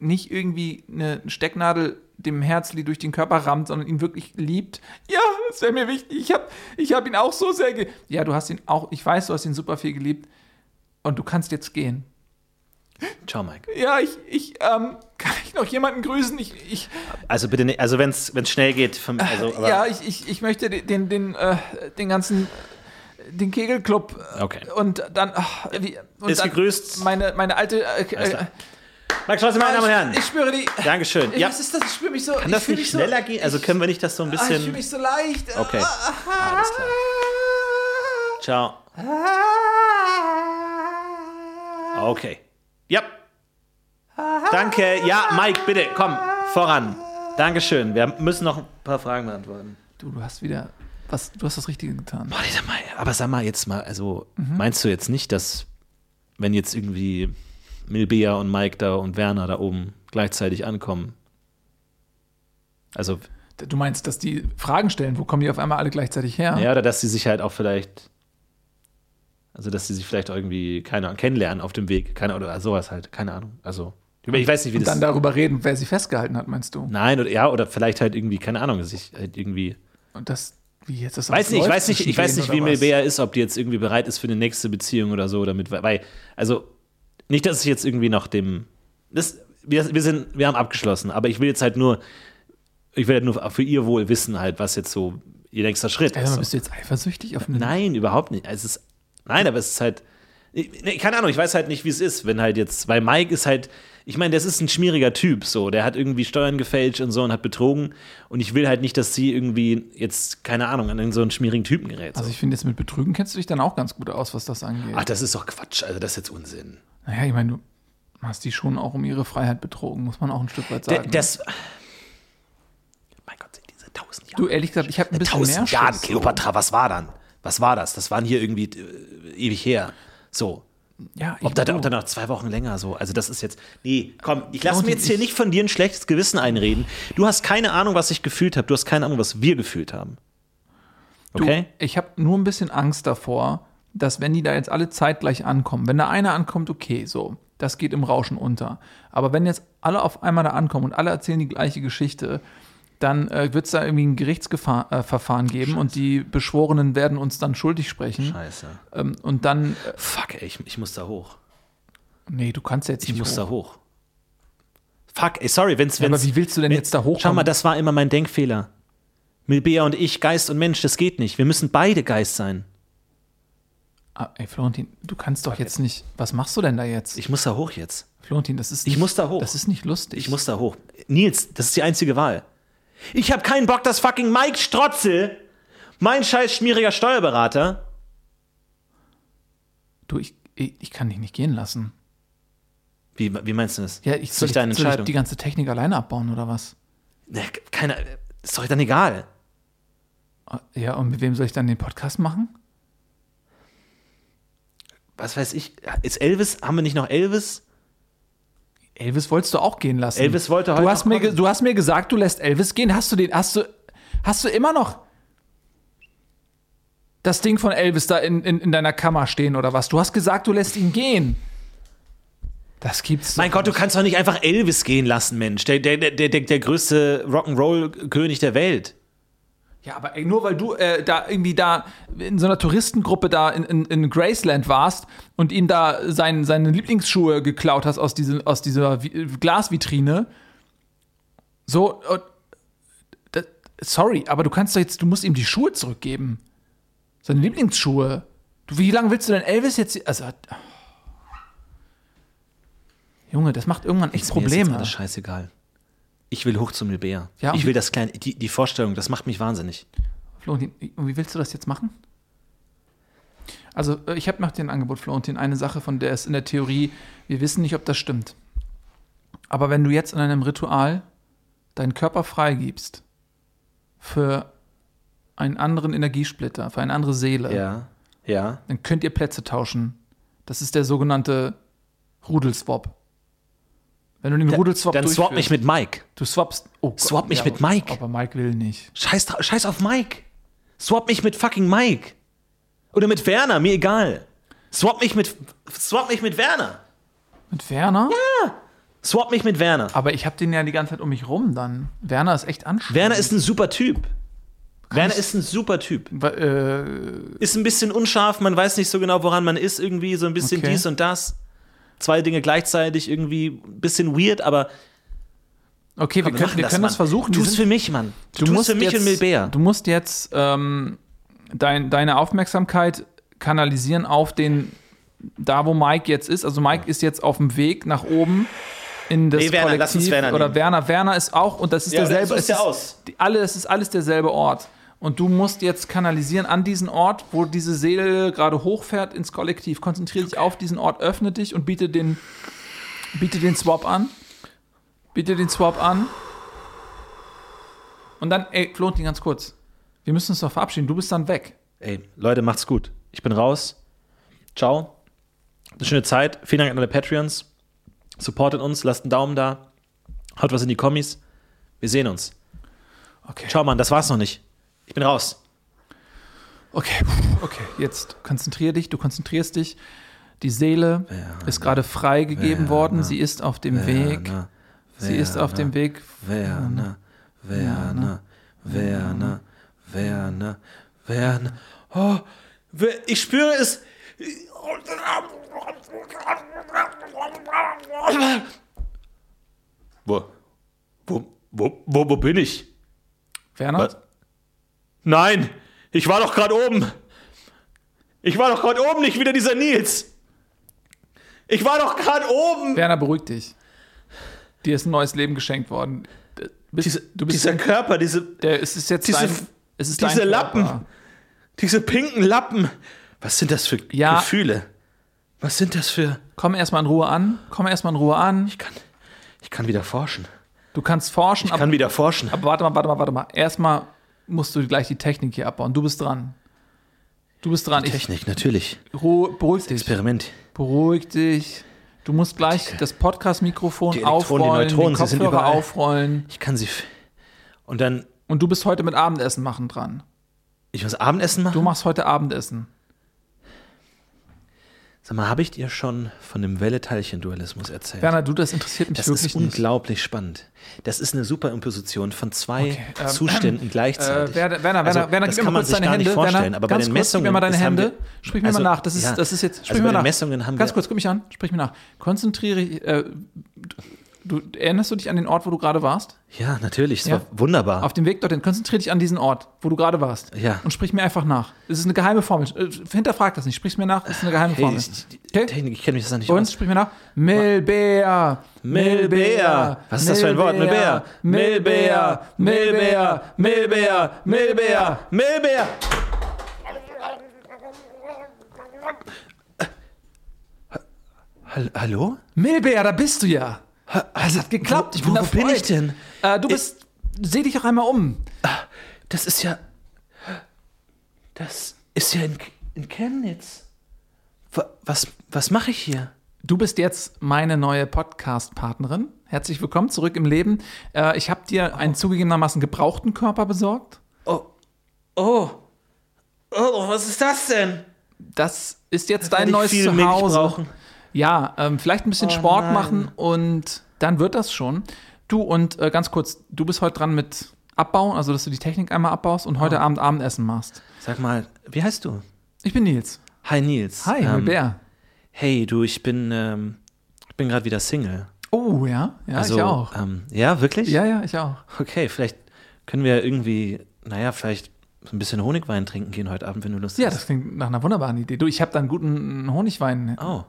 nicht irgendwie eine Stecknadel dem Herzli durch den Körper rammt, sondern ihn wirklich liebt. Ja, das wäre mir wichtig. Ich habe ich hab ihn auch so sehr ge Ja, du hast ihn auch, ich weiß, du hast ihn super viel geliebt und du kannst jetzt gehen. Ciao, Mike. Ja, ich, ich, ähm, kann ich noch jemanden grüßen? Ich, ich, Also bitte nicht, also wenn es schnell geht, also, ja, ich, ich, ich möchte den, den, den, äh, den ganzen, den Kegelclub äh, Okay. und dann, ach, wie, und Ist dann gegrüßt. Meine, meine alte, äh, äh, klar. Mike Schloss, meine Damen und Herren. ich, spüre die, Dankeschön. Ja, was ist das? Ich spüre mich so, kann ich das nicht mich schneller so, gehen? Also können wir nicht das so ein ah, ich fühle bisschen. mich so leicht. Okay. Ah, Alles klar. Ciao. ah, Okay. Ja. Danke. Ja, Mike, bitte, komm, voran. Dankeschön. Wir müssen noch ein paar Fragen beantworten. Du, du hast wieder, was, du hast das Richtige getan. Boah, sag mal, aber sag mal jetzt mal, also Mhm. meinst du jetzt nicht, dass wenn jetzt irgendwie Milbea und Mike da und Werner da oben gleichzeitig ankommen, also Du meinst, dass die Fragen stellen, wo kommen die auf einmal alle gleichzeitig her? ja, oder dass sie sich halt auch vielleicht, also dass sie sich vielleicht irgendwie keine Ahnung kennenlernen auf dem Weg, keine oder sowas halt, keine Ahnung. Also ich weiß nicht, wie Und das. dann darüber reden, wer sie festgehalten hat, meinst du? Nein oder ja oder vielleicht halt irgendwie keine Ahnung, sich halt irgendwie Und das, wie jetzt das Weiß nicht, ich weiß nicht, ich weiß nicht, wie? Milbea ist, ob die jetzt irgendwie bereit ist für eine nächste Beziehung oder so, damit, weil, also, nicht, dass ich jetzt irgendwie noch dem, das, wir, wir sind, wir haben abgeschlossen, aber ich will jetzt halt nur, ich will halt nur für ihr Wohl wissen halt, was jetzt so ihr nächster Schritt Also, ist. bist du jetzt eifersüchtig auf eine Nein, überhaupt nicht. Es ist, nein, aber es ist halt, Nee, keine Ahnung, ich weiß halt nicht, wie es ist, wenn halt jetzt, weil Mike ist halt, ich meine, das ist ein schmieriger Typ, so, der hat irgendwie Steuern gefälscht und so und hat betrogen und ich will halt nicht, dass sie irgendwie jetzt, keine Ahnung, an so einen schmierigen Typen gerät. So. Also ich finde jetzt mit Betrügen kennst du dich dann auch ganz gut aus, was das angeht. Ach, das ist doch Quatsch, also das ist jetzt Unsinn. Naja, ich meine, du hast die schon auch um ihre Freiheit betrogen, muss man auch ein Stück weit sagen. das, mein Gott, sind diese tausend Jahre. du, ehrlich gesagt, ich habe ein bisschen tausend mehr Jahren, Schiss, so. Kleopatra, was war dann? Was war das? Das waren hier irgendwie äh, ewig her. So. Ja, ich, Ob da, du, ob da noch zwei Wochen länger so. Also das ist jetzt. Nee, komm, ich lasse mir jetzt hier ich- nicht von dir ein schlechtes Gewissen einreden. Du hast keine Ahnung, was ich gefühlt habe. Du hast keine Ahnung, was wir gefühlt haben. du, Okay? ich habe nur ein bisschen Angst davor, dass wenn die da jetzt alle zeitgleich ankommen, wenn da einer ankommt, okay, so, das geht im Rauschen unter. Aber wenn jetzt alle auf einmal da ankommen und alle erzählen die gleiche Geschichte, dann äh, wird es da irgendwie ein Gerichtsverfahren äh, geben und die Beschworenen werden uns dann schuldig sprechen. Scheiße. Ähm, und dann, äh, Fuck, ey, ich, ich muss da hoch. nee, du kannst jetzt Ich nicht muss hoch. da hoch. Fuck, ey, sorry, wenn's, Ja, wenn's. aber wie willst du denn wenn- jetzt da hochkommen? Schau mal, das war immer mein Denkfehler. Mit Bea und ich, Geist und Mensch, das geht nicht. Wir müssen beide Geist sein. Ah, ey, Florentin, du kannst doch jetzt nicht. Was machst du denn da jetzt? Ich muss da hoch jetzt. Florentin, das ist Ich nicht, muss da hoch. Das ist nicht lustig. Ich muss da hoch. Nils, das ist die einzige Wahl. Ich habe keinen Bock, dass fucking Mike Strotzel, mein scheiß schmieriger Steuerberater, Du, ich, ich, ich kann dich nicht gehen lassen. wie, wie meinst du das? Ja, ich soll, nicht deine ich, soll ich die ganze Technik alleine abbauen oder was? Ne, keine, ist doch dann egal. Ah, Ja, und mit wem soll ich dann den Podcast machen? Was weiß ich, ist Elvis, haben wir nicht noch Elvis? Elvis wolltest du auch gehen lassen. Elvis wollte heute du hast mir, kommen. Du hast mir gesagt, du lässt Elvis gehen. Hast du den, hast du, hast du immer noch das Ding von Elvis da in, in, in deiner Kammer stehen oder was? Du hast gesagt, du lässt ihn gehen. Das gibt's. Mein Gott, du kannst doch nicht einfach Elvis gehen lassen, Mensch. Der, der, der, der, der größte Rock'n'Roll-König der Welt. Ja, aber ey, nur weil du äh, da irgendwie da in so einer Touristengruppe da in, in, in Graceland warst und ihm da sein, seine Lieblingsschuhe geklaut hast aus, diesem, aus dieser Vi- Glasvitrine. So, äh, das, sorry, aber du kannst doch jetzt, du musst ihm die Schuhe zurückgeben. Seine Lieblingsschuhe. Du, wie lange willst du denn Elvis jetzt? Also, Junge, das macht irgendwann echt Mir ist Probleme. alles scheißegal. Ich will hoch zum Milbea. Ja, ich will das kleine, die, die Vorstellung, das macht mich wahnsinnig. Florentin, wie willst du das jetzt machen? Also, äh, ich habe nach dir ein Angebot, Florentin, eine Sache, von der es in der Theorie, wir wissen nicht, ob das stimmt. Aber wenn du jetzt in einem Ritual deinen Körper freigibst für einen anderen Energiesplitter, für eine andere Seele, Ja, ja. dann könnt ihr Plätze tauschen. Das ist der sogenannte Rudelswap. Wenn du den Rudelswap Dann swap mich mit Mike. Du swappst. Oh Gott, Swap mich mit Mike. Aber Mike will nicht. Scheiß, scheiß auf Mike. Swap mich mit fucking Mike. Oder mit Werner, mir egal. Swap mich mit, swap mich mit Werner. Mit Werner? Swap mich mit Werner. Aber ich habe den ja die ganze Zeit um mich rum dann. Werner ist echt anstrengend. Werner ist ein super Typ. Werner ich- ist ein super Typ. Äh, Ist ein bisschen unscharf, man weiß nicht so genau, woran man ist, irgendwie so ein bisschen Okay. dies und das. Zwei Dinge gleichzeitig, irgendwie ein bisschen weird, aber okay, wir können, wir können das, versuchen. Tu's sind- für mich, Mann. Du, du musst für mich jetzt, und Milbea. Du musst jetzt ähm, dein, deine Aufmerksamkeit kanalisieren auf den, da wo Mike jetzt ist. Also Mike ist jetzt auf dem Weg nach oben in das Nee, Werner, Kollektiv. lass uns Werner oder nehmen. Werner. Werner ist auch, und das ist Ja, derselbe. so ist es der aus. Die, alle, es ist alles derselbe Ort. Und du musst jetzt kanalisieren an diesen Ort, wo diese Seele gerade hochfährt ins Kollektiv. Konzentriere dich auf diesen Ort, öffne dich und biete den, biete den Swap an. Biete den Swap an. Und dann, ey, Florentin, ganz kurz. Wir müssen uns doch verabschieden. Du bist dann weg. Ey, Leute, macht's gut. Ich bin raus. Ciao. Eine schöne Zeit. Vielen Dank an alle Patreons. Supportet uns, lasst einen Daumen da. Haut was in die Kommis. Wir sehen uns. Okay. Ciao, Mann, das war's noch nicht. Ich bin raus. Okay, okay. Jetzt konzentrier dich, du konzentrierst dich. Die Seele ist gerade freigegeben worden. Sie ist auf dem Weg. Werner, Sie ist auf dem Weg. Werner, Werner, Werner, Werner, Werner. Oh, ich spüre es. Wo, wo, wo, wo, wo bin ich? Werner? Was? Nein, ich war doch gerade oben. Ich war doch gerade oben, nicht wieder dieser Nils. Ich war doch gerade oben. Werner, beruhig dich. Dir ist ein neues Leben geschenkt worden. Bist, Diese, du bist dieser Körper, diese, der, es ist jetzt diese- dein, es ist diese Lappen. Diese pinken Lappen. Was sind das für Ja. Gefühle? Was sind das für. Komm erstmal in Ruhe an. Komm erstmal in Ruhe an. Ich kann, ich kann wieder forschen. Du kannst forschen, Ich aber, kann wieder forschen. aber warte mal, warte mal, warte mal. Erstmal musst du gleich die Technik hier abbauen. Du bist dran. Du bist dran. Ich, Technik, natürlich. Ruhe, beruhig dich. Experiment. Beruhig dich. Du musst gleich das Podcast-Mikrofon Die Elektronen, die aufrollen, Neutronen, die sie sind Kopfhörer überall. aufrollen. Ich kann sie. Und dann. Und du bist heute mit Abendessen machen dran. Ich muss Abendessen machen? Du machst heute Abendessen. Sag mal, habe ich dir schon von dem Welle-Teilchen-Dualismus erzählt? Werner, du, das interessiert mich das wirklich ist nicht. unglaublich spannend. Das ist eine Superimposition von zwei Okay, ähm, Zuständen gleichzeitig. Äh, Werner, Werner, Also, Werner, Werner das gib mir kann mal man kurz sich deine gar Hände. nicht vorstellen, Werner, aber bei ganz den kurz, gib mir Messungen, mal deine das Hände. wir- Sprich mir also, mal nach. Das ist, ja, das ist jetzt, sprich also mir den nach. Messungen haben ganz wir- kurz, guck mich an. Sprich mir nach. Konzentriere, äh, du, erinnerst du dich an den Ort, wo du gerade warst? ja, natürlich. Es Ja. war wunderbar. Auf dem Weg dorthin. Konzentriere dich an diesen Ort, wo du gerade warst. Ja. Und sprich mir einfach nach. Es ist eine geheime Formel. Äh, Hinterfrag das nicht. Sprich mir nach. Es ist eine geheime hey, Formel. ich, Okay? Technik, ich kenne mich das nicht Und aus. sprich mir nach. Milbär. Milbär. Was ist das für ein Wort? Milbär. Milbär. Milbär. Milbär. Milbär! Hall- Hallo? Milbär, da bist du ja. Es hat geklappt. Ich bin wo, wo bin ich denn? Äh, du bist. Seh dich auch einmal um. Das ist ja. Das ist ja in, in Chemnitz. Wa- Was, was mache ich hier? Du bist jetzt meine neue Podcast-Partnerin. Herzlich willkommen zurück im Leben. Äh, ich habe dir einen zugegebenermaßen gebrauchten Körper besorgt. Oh. Oh. Oh, was ist das denn? Das ist jetzt Werde dein ich neues viel Milch Zuhause. brauchen? Ja, ähm, vielleicht ein bisschen Oh Sport nein. machen und dann wird das schon. Du und äh, ganz kurz, du bist heute dran mit Abbauen, also dass du die Technik einmal abbaust und Oh. heute Abend Abendessen machst. Sag mal, wie heißt du? Ich bin Nils. Hi Nils. Hi, Ähm, Bär. Hey, du, ich bin, ähm, ich bin gerade wieder Single. Oh, ja, ja, also, ich auch. Ähm, ja, wirklich? Ja, ja, ich auch. Okay, vielleicht können wir irgendwie, naja, vielleicht so ein bisschen Honigwein trinken gehen heute Abend, wenn du Lust Ja, hast. das klingt nach einer wunderbaren Idee. Du, ich habe da einen guten Honigwein-Club. Oh,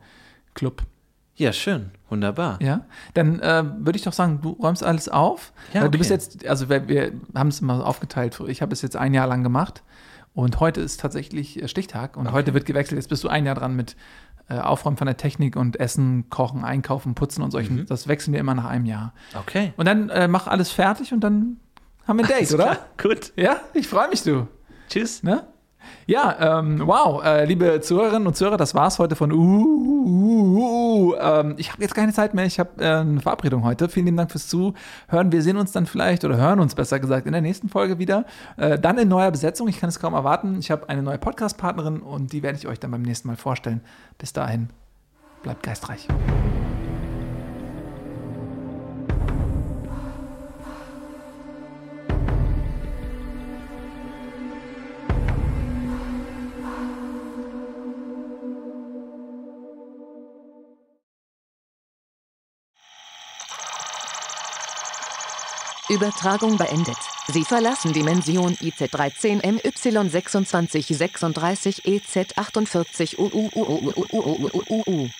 ja, schön. Wunderbar. Ja, dann äh, würde ich doch sagen, du räumst alles auf. Ja, Weil Du bist okay. jetzt, also wir, wir haben es immer aufgeteilt. Ich habe es jetzt ein Jahr lang gemacht und heute ist tatsächlich äh, Stichtag und heute wird gewechselt. Jetzt bist du ein Jahr dran mit äh, Aufräumen von der Technik und Essen, Kochen, Einkaufen, Putzen und solchen. Mhm. Das wechseln wir immer nach einem Jahr. Okay. Und dann äh, mach alles fertig und dann haben wir ein Date, oder? Gut. Ja, ich freue mich, du. Tschüss. Ne? Ja, ähm, wow, äh, liebe Zuhörerinnen und Zuhörer, das war's heute von uh, uh, uh. Ähm, Ich habe jetzt keine Zeit mehr, ich habe äh, eine Verabredung heute. Vielen lieben Dank fürs Zuhören. Wir sehen uns dann vielleicht oder hören uns besser gesagt in der nächsten Folge wieder. Äh, dann in neuer Besetzung, ich kann es kaum erwarten. Ich habe eine neue Podcast-Partnerin und die werde ich euch dann beim nächsten Mal vorstellen. Bis dahin, bleibt geistreich. Übertragung beendet. Sie verlassen Dimension IZ13MY2636 EZ48 UUUUUUUUU.